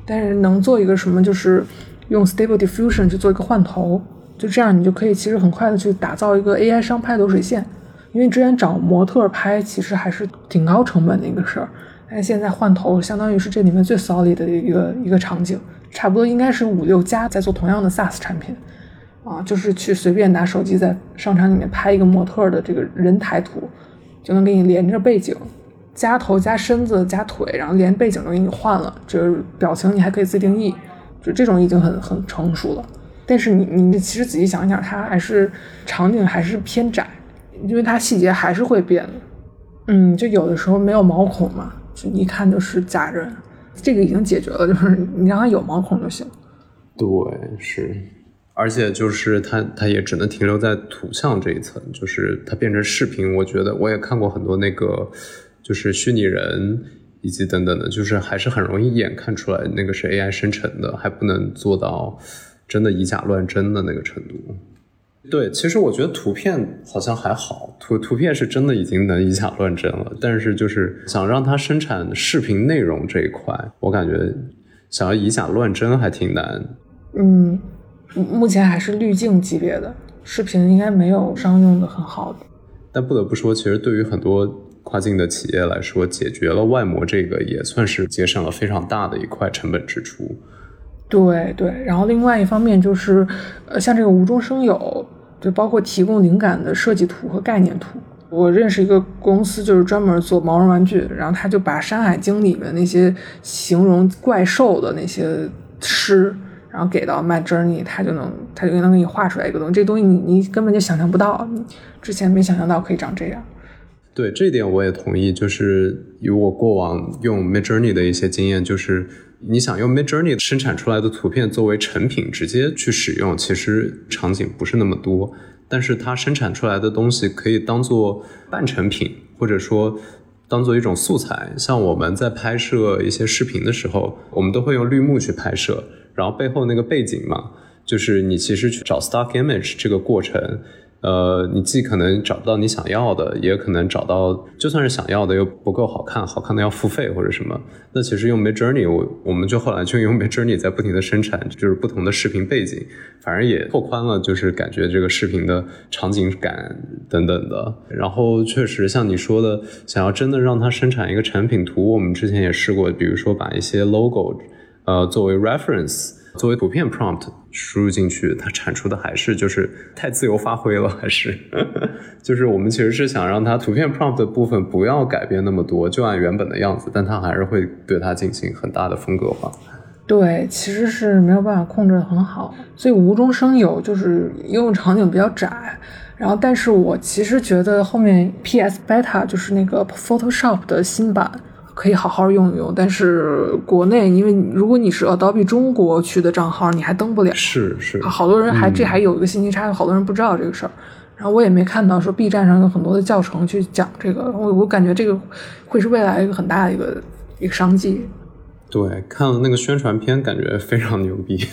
但是能做一个什么，就是用 Stable Diffusion 去做一个换头，就这样你就可以其实很快的去打造一个 AI 商拍流水线。因为之前找模特拍其实还是挺高成本的一个事儿。但现在换头相当于是这里面最 solid 的一个一个场景，差不多应该是五六家在做同样的 SaaS 产品，啊，就是去随便拿手机在商场里面拍一个模特的这个人台图，就能给你连着背景，加头加身子加腿，然后连背景都给你换了，就是表情你还可以自定义，就这种已经很很成熟了。但是你你其实仔细想一想，它还是场景还是偏窄，因为它细节还是会变的，嗯，就有的时候没有毛孔嘛。就一看就是假人，这个已经解决了，就是你让他有毛孔就行。对，是，而且就是它，它也只能停留在图像这一层，就是它变成视频。我觉得我也看过很多那个，就是虚拟人以及等等的，就是还是很容易一眼看出来那个是 AI 生成的，还不能做到真的以假乱真的那个程度。对，其实我觉得图片好像还好，图图片是真的已经能以假乱真了。但是就是想让它生产视频内容这一块，我感觉想要以假乱真还挺难。嗯，目前还是滤镜级别的视频，应该没有商用的很好的。但不得不说，其实对于很多跨境的企业来说，解决了外模这个也算是节省了非常大的一块成本支出。对对，然后另外一方面就是，呃，像这个无中生有，就包括提供灵感的设计图和概念图。我认识一个公司，就是专门做毛绒玩具，然后他就把《山海经》里面那些形容怪兽的那些诗，然后给到 My Journey，他就能他就能给你画出来一个东西。这东西你你根本就想象不到，之前没想象到可以长这样。对这一点我也同意，就是以我过往用 Midjourney 的一些经验，就是。你想用 Mid Journey 生产出来的图片作为成品直接去使用，其实场景不是那么多。但是它生产出来的东西可以当做半成品，或者说当做一种素材。像我们在拍摄一些视频的时候，我们都会用绿幕去拍摄，然后背后那个背景嘛，就是你其实去找 stock image 这个过程。呃，你既可能找不到你想要的，也可能找到，就算是想要的又不够好看，好看的要付费或者什么。那其实用 Mid Journey，我我们就后来就用 Mid Journey 在不停的生产，就是不同的视频背景，反而也拓宽了，就是感觉这个视频的场景感等等的。然后确实像你说的，想要真的让它生产一个产品图，我们之前也试过，比如说把一些 logo，呃，作为 reference。作为图片 prompt 输入进去，它产出的还是就是太自由发挥了，还是 就是我们其实是想让它图片 prompt 的部分不要改变那么多，就按原本的样子，但它还是会对它进行很大的风格化。对，其实是没有办法控制的很好，所以无中生有，就是应用场景比较窄。然后，但是我其实觉得后面 PS Beta 就是那个 Photoshop 的新版。可以好好用一用，但是国内，因为如果你是 Adobe 中国区的账号，你还登不了。是是，好多人还这还有一个信息差，好多人不知道这个事儿。然后我也没看到说 B 站上有很多的教程去讲这个，我我感觉这个会是未来一个很大的一个一个商机。对，看了那个宣传片，感觉非常牛逼。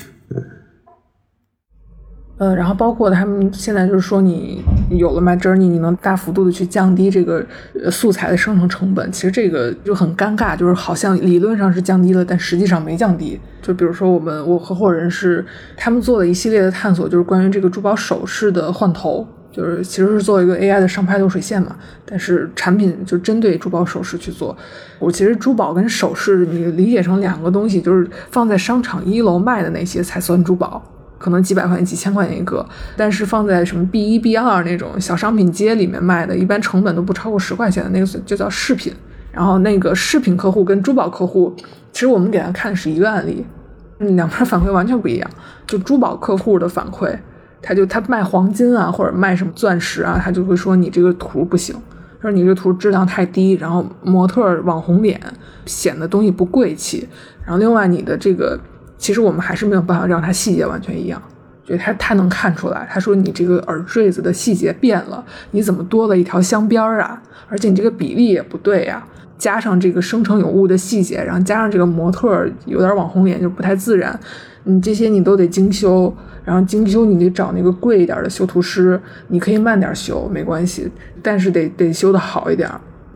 呃，然后包括他们现在就是说，你有了 My Journey，你能大幅度的去降低这个素材的生成成本。其实这个就很尴尬，就是好像理论上是降低了，但实际上没降低。就比如说我们我合伙人是他们做了一系列的探索，就是关于这个珠宝首饰的换头，就是其实是做一个 AI 的上拍流水线嘛。但是产品就针对珠宝首饰去做。我其实珠宝跟首饰你理解成两个东西，就是放在商场一楼卖的那些才算珠宝。可能几百块钱、几千块钱一个，但是放在什么 B 一、B 二那种小商品街里面卖的，一般成本都不超过十块钱的那个就叫饰品。然后那个饰品客户跟珠宝客户，其实我们给他看是一个案例，两边反馈完全不一样。就珠宝客户的反馈，他就他卖黄金啊，或者卖什么钻石啊，他就会说你这个图不行，说你这图质量太低，然后模特网红脸显得东西不贵气。然后另外你的这个，其实我们还是没有办法让它细节完全一样。就他他能看出来，他说你这个耳坠子的细节变了，你怎么多了一条镶边儿啊？而且你这个比例也不对呀。加上这个生成有误的细节，然后加上这个模特有点网红脸，就不太自然。你这些你都得精修，然后精修你得找那个贵一点的修图师，你可以慢点修没关系，但是得得修的好一点。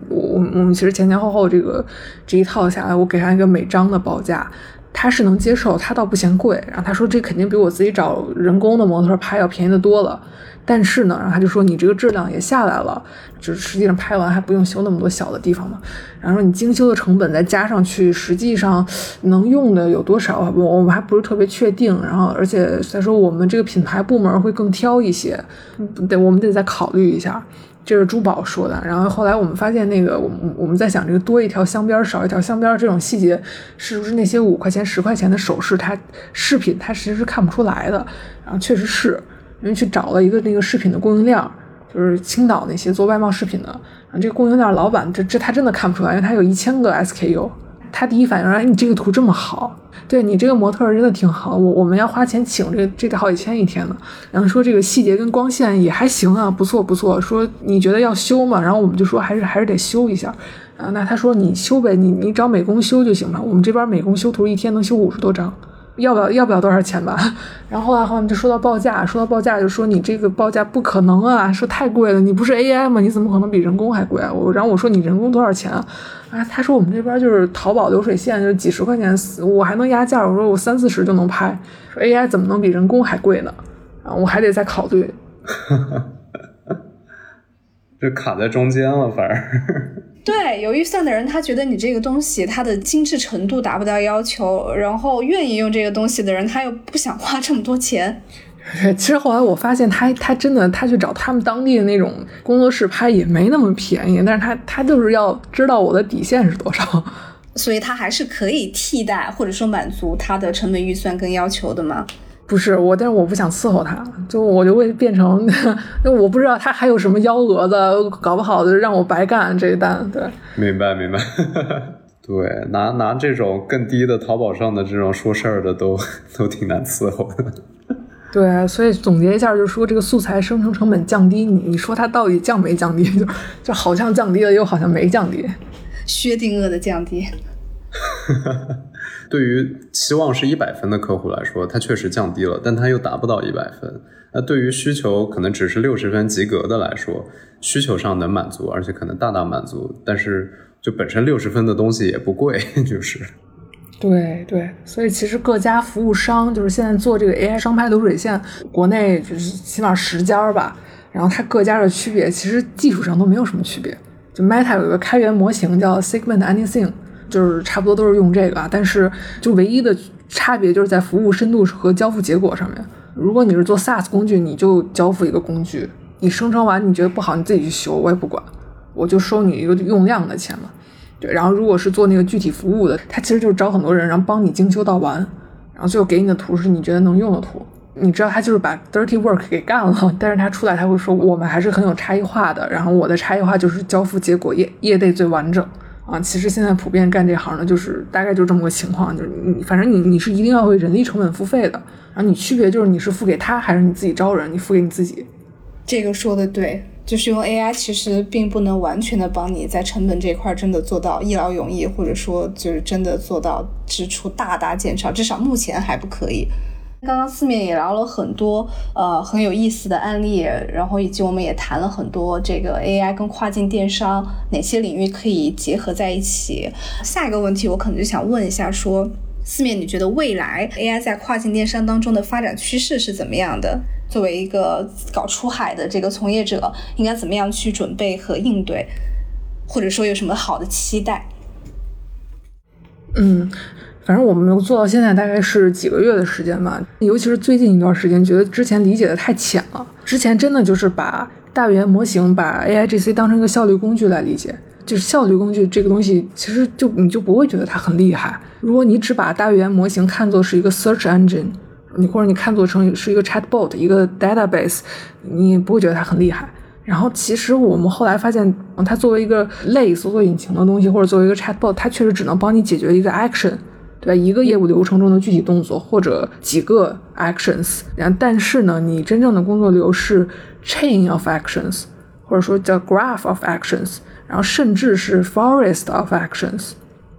我我们其实前前后后这个这一套下来，我给他一个每张的报价。他是能接受，他倒不嫌贵，然后他说这肯定比我自己找人工的模特拍要便宜的多了，但是呢，然后他就说你这个质量也下来了，就是实际上拍完还不用修那么多小的地方嘛，然后说你精修的成本再加上去，实际上能用的有多少，我我们还不是特别确定，然后而且他说我们这个品牌部门会更挑一些，得我们得再考虑一下。这是珠宝说的，然后后来我们发现那个，我我们在想这个多一条镶边少一条镶边这种细节，是不是那些五块钱十块钱的首饰，它饰品它其实是看不出来的。然后确实是因为去找了一个那个饰品的供应链，就是青岛那些做外贸饰品的，然后这个供应链老板这这他真的看不出来，因为他有一千个 SKU。他第一反应说：“哎，你这个图这么好，对你这个模特真的挺好。我我们要花钱请这，这得好几千一天呢。然后说这个细节跟光线也还行啊，不错不错。说你觉得要修吗？然后我们就说还是还是得修一下。啊，那他说你修呗，你你找美工修就行了。我们这边美工修图一天能修五十多张。”要不要要不要多少钱吧？然后后来后面就说到报价，说到报价就说你这个报价不可能啊，说太贵了，你不是 AI 吗？你怎么可能比人工还贵啊？我然后我说你人工多少钱啊？啊，他说我们这边就是淘宝流水线，就几十块钱，我还能压价。我说我三四十就能拍，说 AI 怎么能比人工还贵呢？啊，我还得再考虑。这卡在中间了，反而。对，有预算的人，他觉得你这个东西它的精致程度达不到要求，然后愿意用这个东西的人，他又不想花这么多钱。其实后来我发现，他他真的，他去找他们当地的那种工作室拍也没那么便宜，但是他他就是要知道我的底线是多少，所以他还是可以替代或者说满足他的成本预算跟要求的嘛。不是我，但是我不想伺候他，就我就会变成，那我不知道他还有什么幺蛾子，搞不好就让我白干这一单。对，明白明白。对，拿拿这种更低的淘宝上的这种说事儿的，都 都挺难伺候的。对，所以总结一下，就是说这个素材生成成本降低，你你说它到底降没降低？就就好像降低了，又好像没降低。薛定谔的降低。对于期望是一百分的客户来说，它确实降低了，但它又达不到一百分。那对于需求可能只是六十分及格的来说，需求上能满足，而且可能大大满足。但是就本身六十分的东西也不贵，就是。对对，所以其实各家服务商就是现在做这个 AI 商拍流水线，国内就是起码十家吧。然后它各家的区别其实技术上都没有什么区别。就 Meta 有一个开源模型叫 Segment Anything。就是差不多都是用这个啊，但是就唯一的差别就是在服务深度和交付结果上面。如果你是做 SaaS 工具，你就交付一个工具，你生成完你觉得不好，你自己去修，我也不管，我就收你一个用量的钱嘛。对，然后如果是做那个具体服务的，他其实就是找很多人，然后帮你精修到完，然后最后给你的图是你觉得能用的图。你知道他就是把 dirty work 给干了，但是他出来他会说我们还是很有差异化的，然后我的差异化就是交付结果业业内最完整。啊，其实现在普遍干这行的，就是大概就这么个情况，就是你反正你你是一定要为人力成本付费的，然后你区别就是你是付给他还是你自己招人，你付给你自己。这个说的对，就是用 AI 其实并不能完全的帮你在成本这块真的做到一劳永逸，或者说就是真的做到支出大大减少，至少目前还不可以。刚刚四面也聊了很多，呃，很有意思的案例，然后以及我们也谈了很多这个 AI 跟跨境电商哪些领域可以结合在一起。下一个问题，我可能就想问一下，说四面，你觉得未来 AI 在跨境电商当中的发展趋势是怎么样的？作为一个搞出海的这个从业者，应该怎么样去准备和应对，或者说有什么好的期待？嗯。反正我们做到现在大概是几个月的时间吧，尤其是最近一段时间，觉得之前理解的太浅了。之前真的就是把大语言模型、把 A I G C 当成一个效率工具来理解，就是效率工具这个东西，其实就你就不会觉得它很厉害。如果你只把大语言模型看作是一个 search engine，你或者你看作成是一个 chatbot，一个 database，你不会觉得它很厉害。然后其实我们后来发现，它作为一个类搜索引擎的东西，或者作为一个 chatbot，它确实只能帮你解决一个 action，对吧？一个业务流程中的具体动作或者几个 actions。然后但是呢，你真正的工作流是 chain of actions，或者说叫 graph of actions，然后甚至是 forest of actions。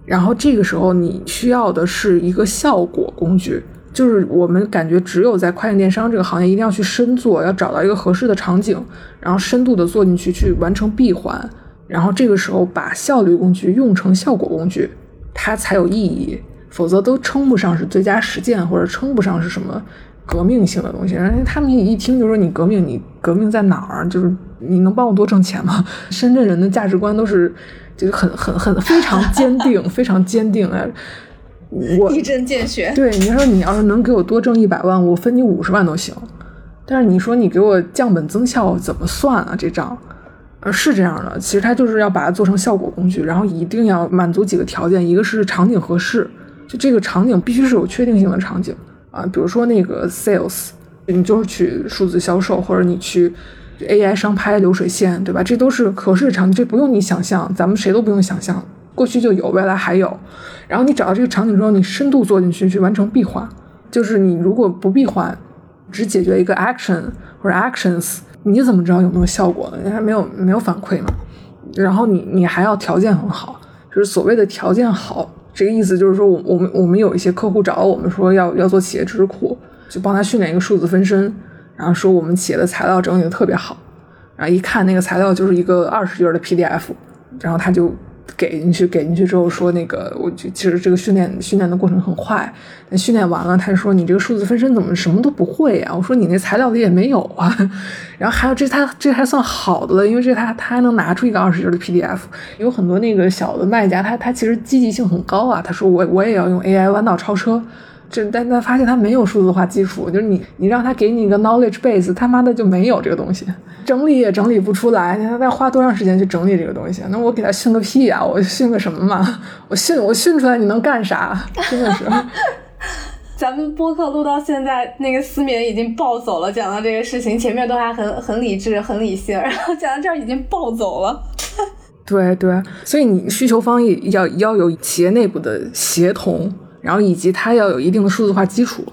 然后这个时候你需要的是一个效果工具。就是我们感觉，只有在跨境电商这个行业，一定要去深做，要找到一个合适的场景，然后深度的做进去，去完成闭环，然后这个时候把效率工具用成效果工具，它才有意义，否则都称不上是最佳实践，或者称不上是什么革命性的东西。人家他们一听就说你革命，你革命在哪儿？就是你能帮我多挣钱吗？深圳人的价值观都是就是很 很很 非常坚定，非常坚定哎。我一针见血。对，你说你要是能给我多挣一百万，我分你五十万都行。但是你说你给我降本增效怎么算啊？这账，呃，是这样的。其实它就是要把它做成效果工具，然后一定要满足几个条件，一个是场景合适，就这个场景必须是有确定性的场景啊。比如说那个 sales，你就是去数字销售，或者你去 AI 商拍流水线，对吧？这都是合适的场景，这不用你想象，咱们谁都不用想象。过去就有，未来还有。然后你找到这个场景之后，你深度做进去，去完成闭环。就是你如果不闭环，只解决一个 action 或者 actions，你怎么知道有没有效果呢？你还没有没有反馈嘛。然后你你还要条件很好，就是所谓的条件好，这个意思就是说，我我们我们有一些客户找到我们说要要做企业知识库，就帮他训练一个数字分身，然后说我们企业的材料整理的特别好，然后一看那个材料就是一个二十页的 PDF，然后他就。给进去，给进去之后说那个，我就其实这个训练训练的过程很快，但训练完了，他就说你这个数字分身怎么什么都不会呀？我说你那材料里也没有啊。然后还有这他这还算好的了，因为这他他还能拿出一个二十页的 PDF。有很多那个小的卖家，他他其实积极性很高啊。他说我我也要用 AI 弯道超车。这，但他发现他没有数字化基础，就是你，你让他给你一个 knowledge base，他妈的就没有这个东西，整理也整理不出来。他要花多长时间去整理这个东西？那我给他训个屁啊！我训个什么嘛？我训我训出来你能干啥？真的是。咱们播客录到现在，那个思敏已经暴走了，讲到这个事情，前面都还很很理智、很理性，然后讲到这儿已经暴走了。对对，所以你需求方也要要有企业内部的协同。然后以及它要有一定的数字化基础，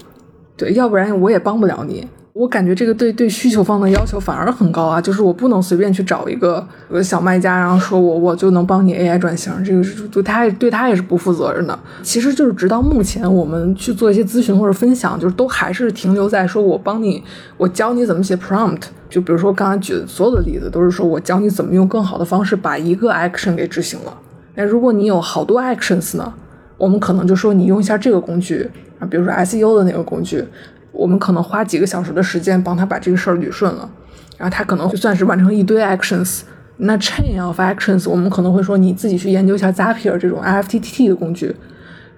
对，要不然我也帮不了你。我感觉这个对对需求方的要求反而很高啊，就是我不能随便去找一个呃小卖家，然后说我我就能帮你 AI 转型，这个是对他对他也是不负责任的。其实就是直到目前，我们去做一些咨询或者分享，就是都还是停留在说我帮你，我教你怎么写 prompt。就比如说刚才举的所有的例子，都是说我教你怎么用更好的方式把一个 action 给执行了。那如果你有好多 actions 呢？我们可能就说你用一下这个工具啊，比如说 SEO 的那个工具，我们可能花几个小时的时间帮他把这个事儿捋顺了，然后他可能就算是完成一堆 actions。那 chain of actions，我们可能会说你自己去研究一下 Zapier 这种 IFTTT 的工具。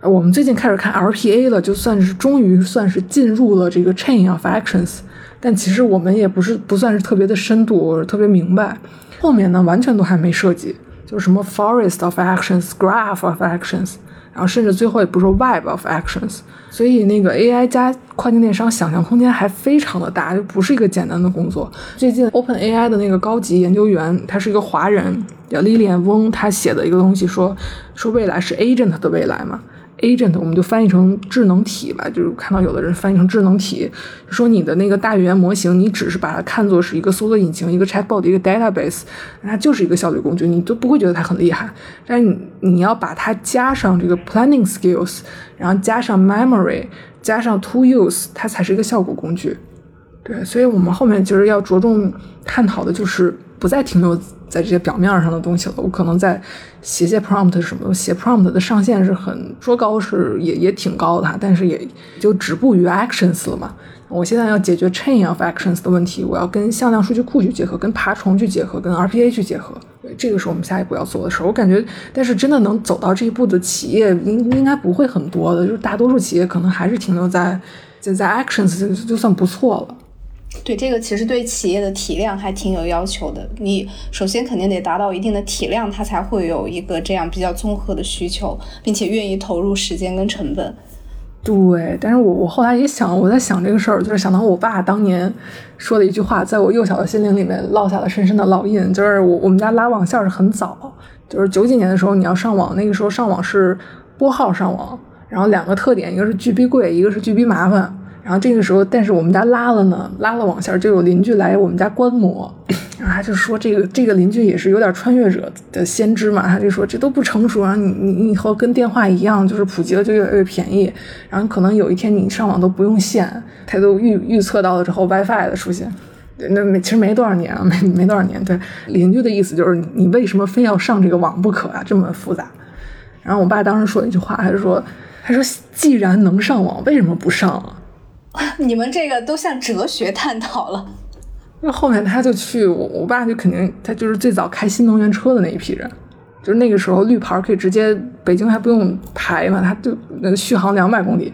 我们最近开始看 RPA 了，就算是终于算是进入了这个 chain of actions，但其实我们也不是不算是特别的深度或者特别明白，后面呢完全都还没涉及，就是什么 forest of actions，graph of actions。然后甚至最后也不是 web of actions，所以那个 AI 加跨境电商想象空间还非常的大，就不是一个简单的工作。最近 Open AI 的那个高级研究员，他是一个华人，叫 Lilian 翁，他写的一个东西说，说未来是 agent 的未来嘛。Agent 我们就翻译成智能体吧，就是看到有的人翻译成智能体，说你的那个大语言模型，你只是把它看作是一个搜索引擎、一个 chatbot、一个 database，那它就是一个效率工具，你都不会觉得它很厉害。但是你你要把它加上这个 planning skills，然后加上 memory，加上 to use，它才是一个效果工具。对，所以我们后面就是要着重探讨的就是不再停留。在这些表面上的东西了，我可能在写写 prompt 什么，写 prompt 的上限是很说高是也也挺高的，但是也就止步于 actions 了嘛。我现在要解决 chain of actions 的问题，我要跟向量数据库去结合，跟爬虫去结合，跟 RPA 去结合，这个是我们下一步要做的事儿。我感觉，但是真的能走到这一步的企业应应该不会很多的，就是大多数企业可能还是停留在在在 actions 就就算不错了。对这个其实对企业的体量还挺有要求的。你首先肯定得达到一定的体量，它才会有一个这样比较综合的需求，并且愿意投入时间跟成本。对，但是我我后来也想，我在想这个事儿，就是想到我爸当年说的一句话，在我幼小的心灵里面烙下了深深的烙印。就是我我们家拉网线是很早，就是九几年的时候你要上网，那个时候上网是拨号上网，然后两个特点，一个是巨逼贵，一个是巨逼麻烦。然后这个时候，但是我们家拉了呢，拉了网线就有邻居来我们家观摩，然后他就说这个这个邻居也是有点穿越者的先知嘛，他就说这都不成熟啊，你你你以后跟电话一样，就是普及了就越来越便宜，然后可能有一天你上网都不用线，他都预预测到了之后 WiFi 的出现，那没其实没多少年啊，没没多少年，对邻居的意思就是你为什么非要上这个网不可啊，这么复杂。然后我爸当时说一句话，他就说他说既然能上网，为什么不上啊？你们这个都像哲学探讨了。那后面他就去，我我爸就肯定他就是最早开新能源车的那一批人，就是那个时候绿牌可以直接北京还不用排嘛，他就那续航两百公里，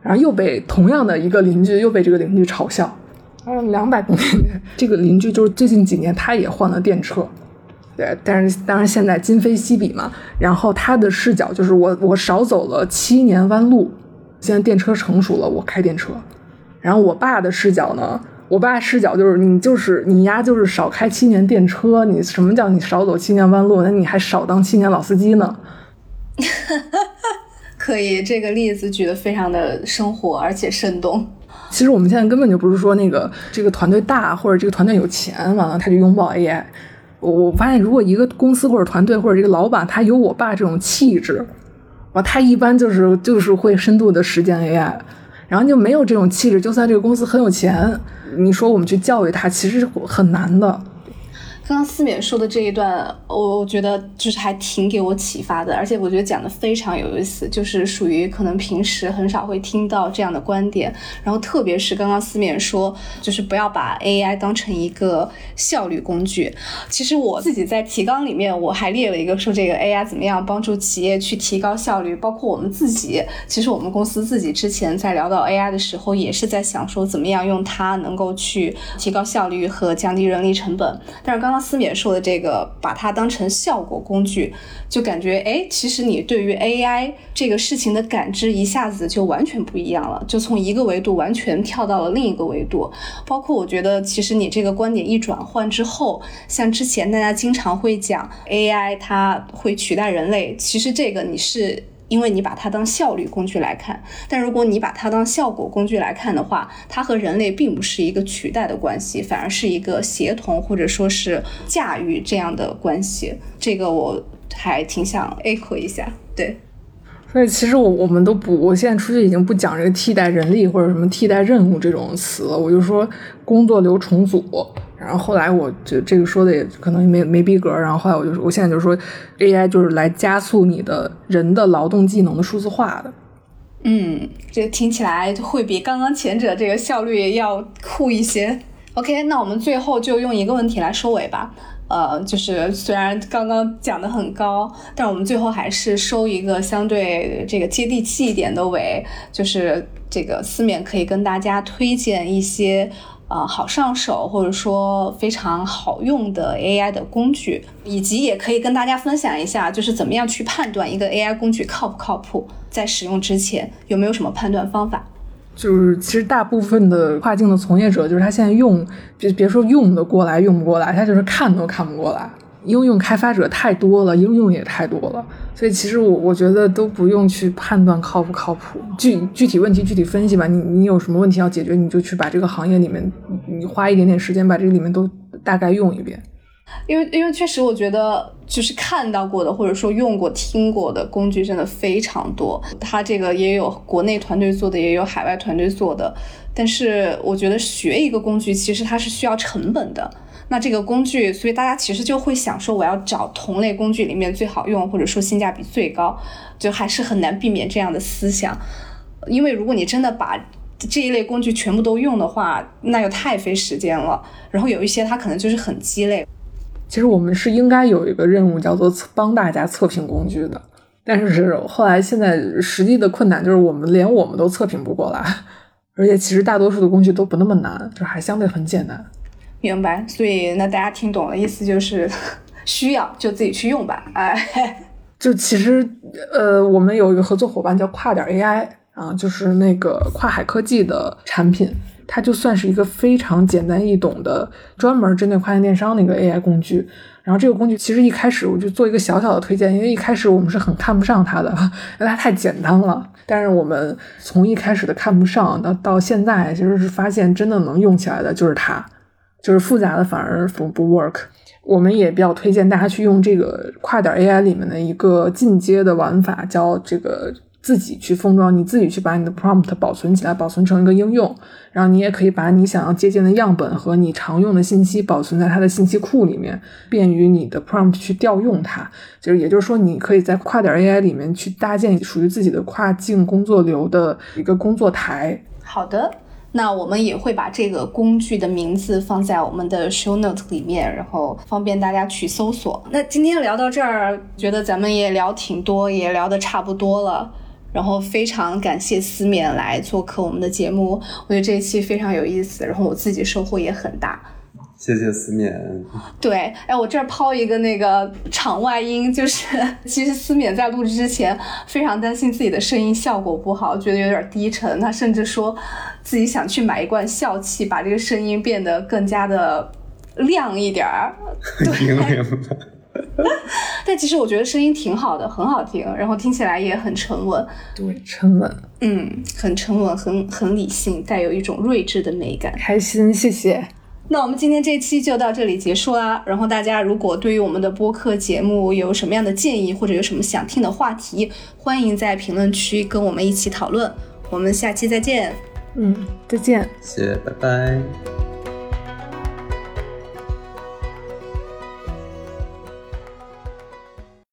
然后又被同样的一个邻居又被这个邻居嘲笑，嗯，两百公里，这个邻居就是最近几年他也换了电车，对，但是当然现在今非昔比嘛，然后他的视角就是我我少走了七年弯路。现在电车成熟了，我开电车。然后我爸的视角呢？我爸视角就是你就是你丫就是少开七年电车，你什么叫你少走七年弯路？那你还少当七年老司机呢？可以，这个例子举得非常的生活而且生动。其实我们现在根本就不是说那个这个团队大或者这个团队有钱，完了他就拥抱 AI。我我发现，如果一个公司或者团队或者这个老板他有我爸这种气质。哇，他一般就是就是会深度的实践 AI，然后就没有这种气质。就算这个公司很有钱，你说我们去教育他，其实是很难的。刚刚思勉说的这一段，我我觉得就是还挺给我启发的，而且我觉得讲的非常有意思，就是属于可能平时很少会听到这样的观点。然后特别是刚刚思勉说，就是不要把 AI 当成一个效率工具。其实我自己在提纲里面我还列了一个说这个 AI 怎么样帮助企业去提高效率，包括我们自己。其实我们公司自己之前在聊到 AI 的时候，也是在想说怎么样用它能够去提高效率和降低人力成本。但是刚刚。思勉说的这个，把它当成效果工具，就感觉哎，其实你对于 AI 这个事情的感知一下子就完全不一样了，就从一个维度完全跳到了另一个维度。包括我觉得，其实你这个观点一转换之后，像之前大家经常会讲 AI 它会取代人类，其实这个你是。因为你把它当效率工具来看，但如果你把它当效果工具来看的话，它和人类并不是一个取代的关系，反而是一个协同或者说是驾驭这样的关系。这个我还挺想 echo 一下，对。所以其实我我们都不，我现在出去已经不讲这个替代人力或者什么替代任务这种词了，我就说工作流重组。然后后来我就这个说的也可能没没逼格，然后后来我就，我现在就说 AI 就是来加速你的人的劳动技能的数字化的。嗯，这听起来会比刚刚前者这个效率要酷一些。OK，那我们最后就用一个问题来收尾吧。呃，就是虽然刚刚讲的很高，但我们最后还是收一个相对这个接地气一点的尾，就是这个四面可以跟大家推荐一些。啊，好上手或者说非常好用的 AI 的工具，以及也可以跟大家分享一下，就是怎么样去判断一个 AI 工具靠不靠谱，在使用之前有没有什么判断方法？就是其实大部分的跨境的从业者，就是他现在用，别别说用的过来用不过来，他就是看都看不过来。应用开发者太多了，应用也太多了，所以其实我我觉得都不用去判断靠不靠谱，具具体问题具体分析吧。你你有什么问题要解决，你就去把这个行业里面，你花一点点时间把这个里面都大概用一遍。因为因为确实我觉得就是看到过的或者说用过听过的工具真的非常多，它这个也有国内团队做的，也有海外团队做的。但是我觉得学一个工具其实它是需要成本的。那这个工具，所以大家其实就会想说，我要找同类工具里面最好用，或者说性价比最高，就还是很难避免这样的思想。因为如果你真的把这一类工具全部都用的话，那又太费时间了。然后有一些它可能就是很鸡肋。其实我们是应该有一个任务，叫做帮大家测评工具的。但是后来现在实际的困难就是，我们连我们都测评不过来。而且其实大多数的工具都不那么难，就还相对很简单。明白，所以那大家听懂了，意思就是 需要就自己去用吧。哎，就其实呃，我们有一个合作伙伴叫跨点 AI 啊，就是那个跨海科技的产品，它就算是一个非常简单易懂的，专门针对跨境电商的一个 AI 工具。然后这个工具其实一开始我就做一个小小的推荐，因为一开始我们是很看不上它的，因为它太简单了。但是我们从一开始的看不上到到现在，其实是发现真的能用起来的就是它，就是复杂的反而不不 work。我们也比较推荐大家去用这个跨点 AI 里面的一个进阶的玩法，叫这个。自己去封装，你自己去把你的 prompt 保存起来，保存成一个应用，然后你也可以把你想要借鉴的样本和你常用的信息保存在它的信息库里面，便于你的 prompt 去调用它。就是也就是说，你可以在跨点 AI 里面去搭建属于自己的跨境工作流的一个工作台。好的，那我们也会把这个工具的名字放在我们的 show note 里面，然后方便大家去搜索。那今天聊到这儿，觉得咱们也聊挺多，也聊得差不多了。然后非常感谢思勉来做客我们的节目，我觉得这一期非常有意思，然后我自己收获也很大。谢谢思勉。对，哎，我这儿抛一个那个场外音，就是 其实思勉在录制之前非常担心自己的声音效果不好，觉得有点低沉，他甚至说自己想去买一罐笑气，把这个声音变得更加的亮一点儿。对。但其实我觉得声音挺好的，很好听，然后听起来也很沉稳。对，沉稳，嗯，很沉稳，很很理性，带有一种睿智的美感。开心，谢谢。那我们今天这期就到这里结束啦。然后大家如果对于我们的播客节目有什么样的建议，或者有什么想听的话题，欢迎在评论区跟我们一起讨论。我们下期再见。嗯，再见。谢谢，拜拜。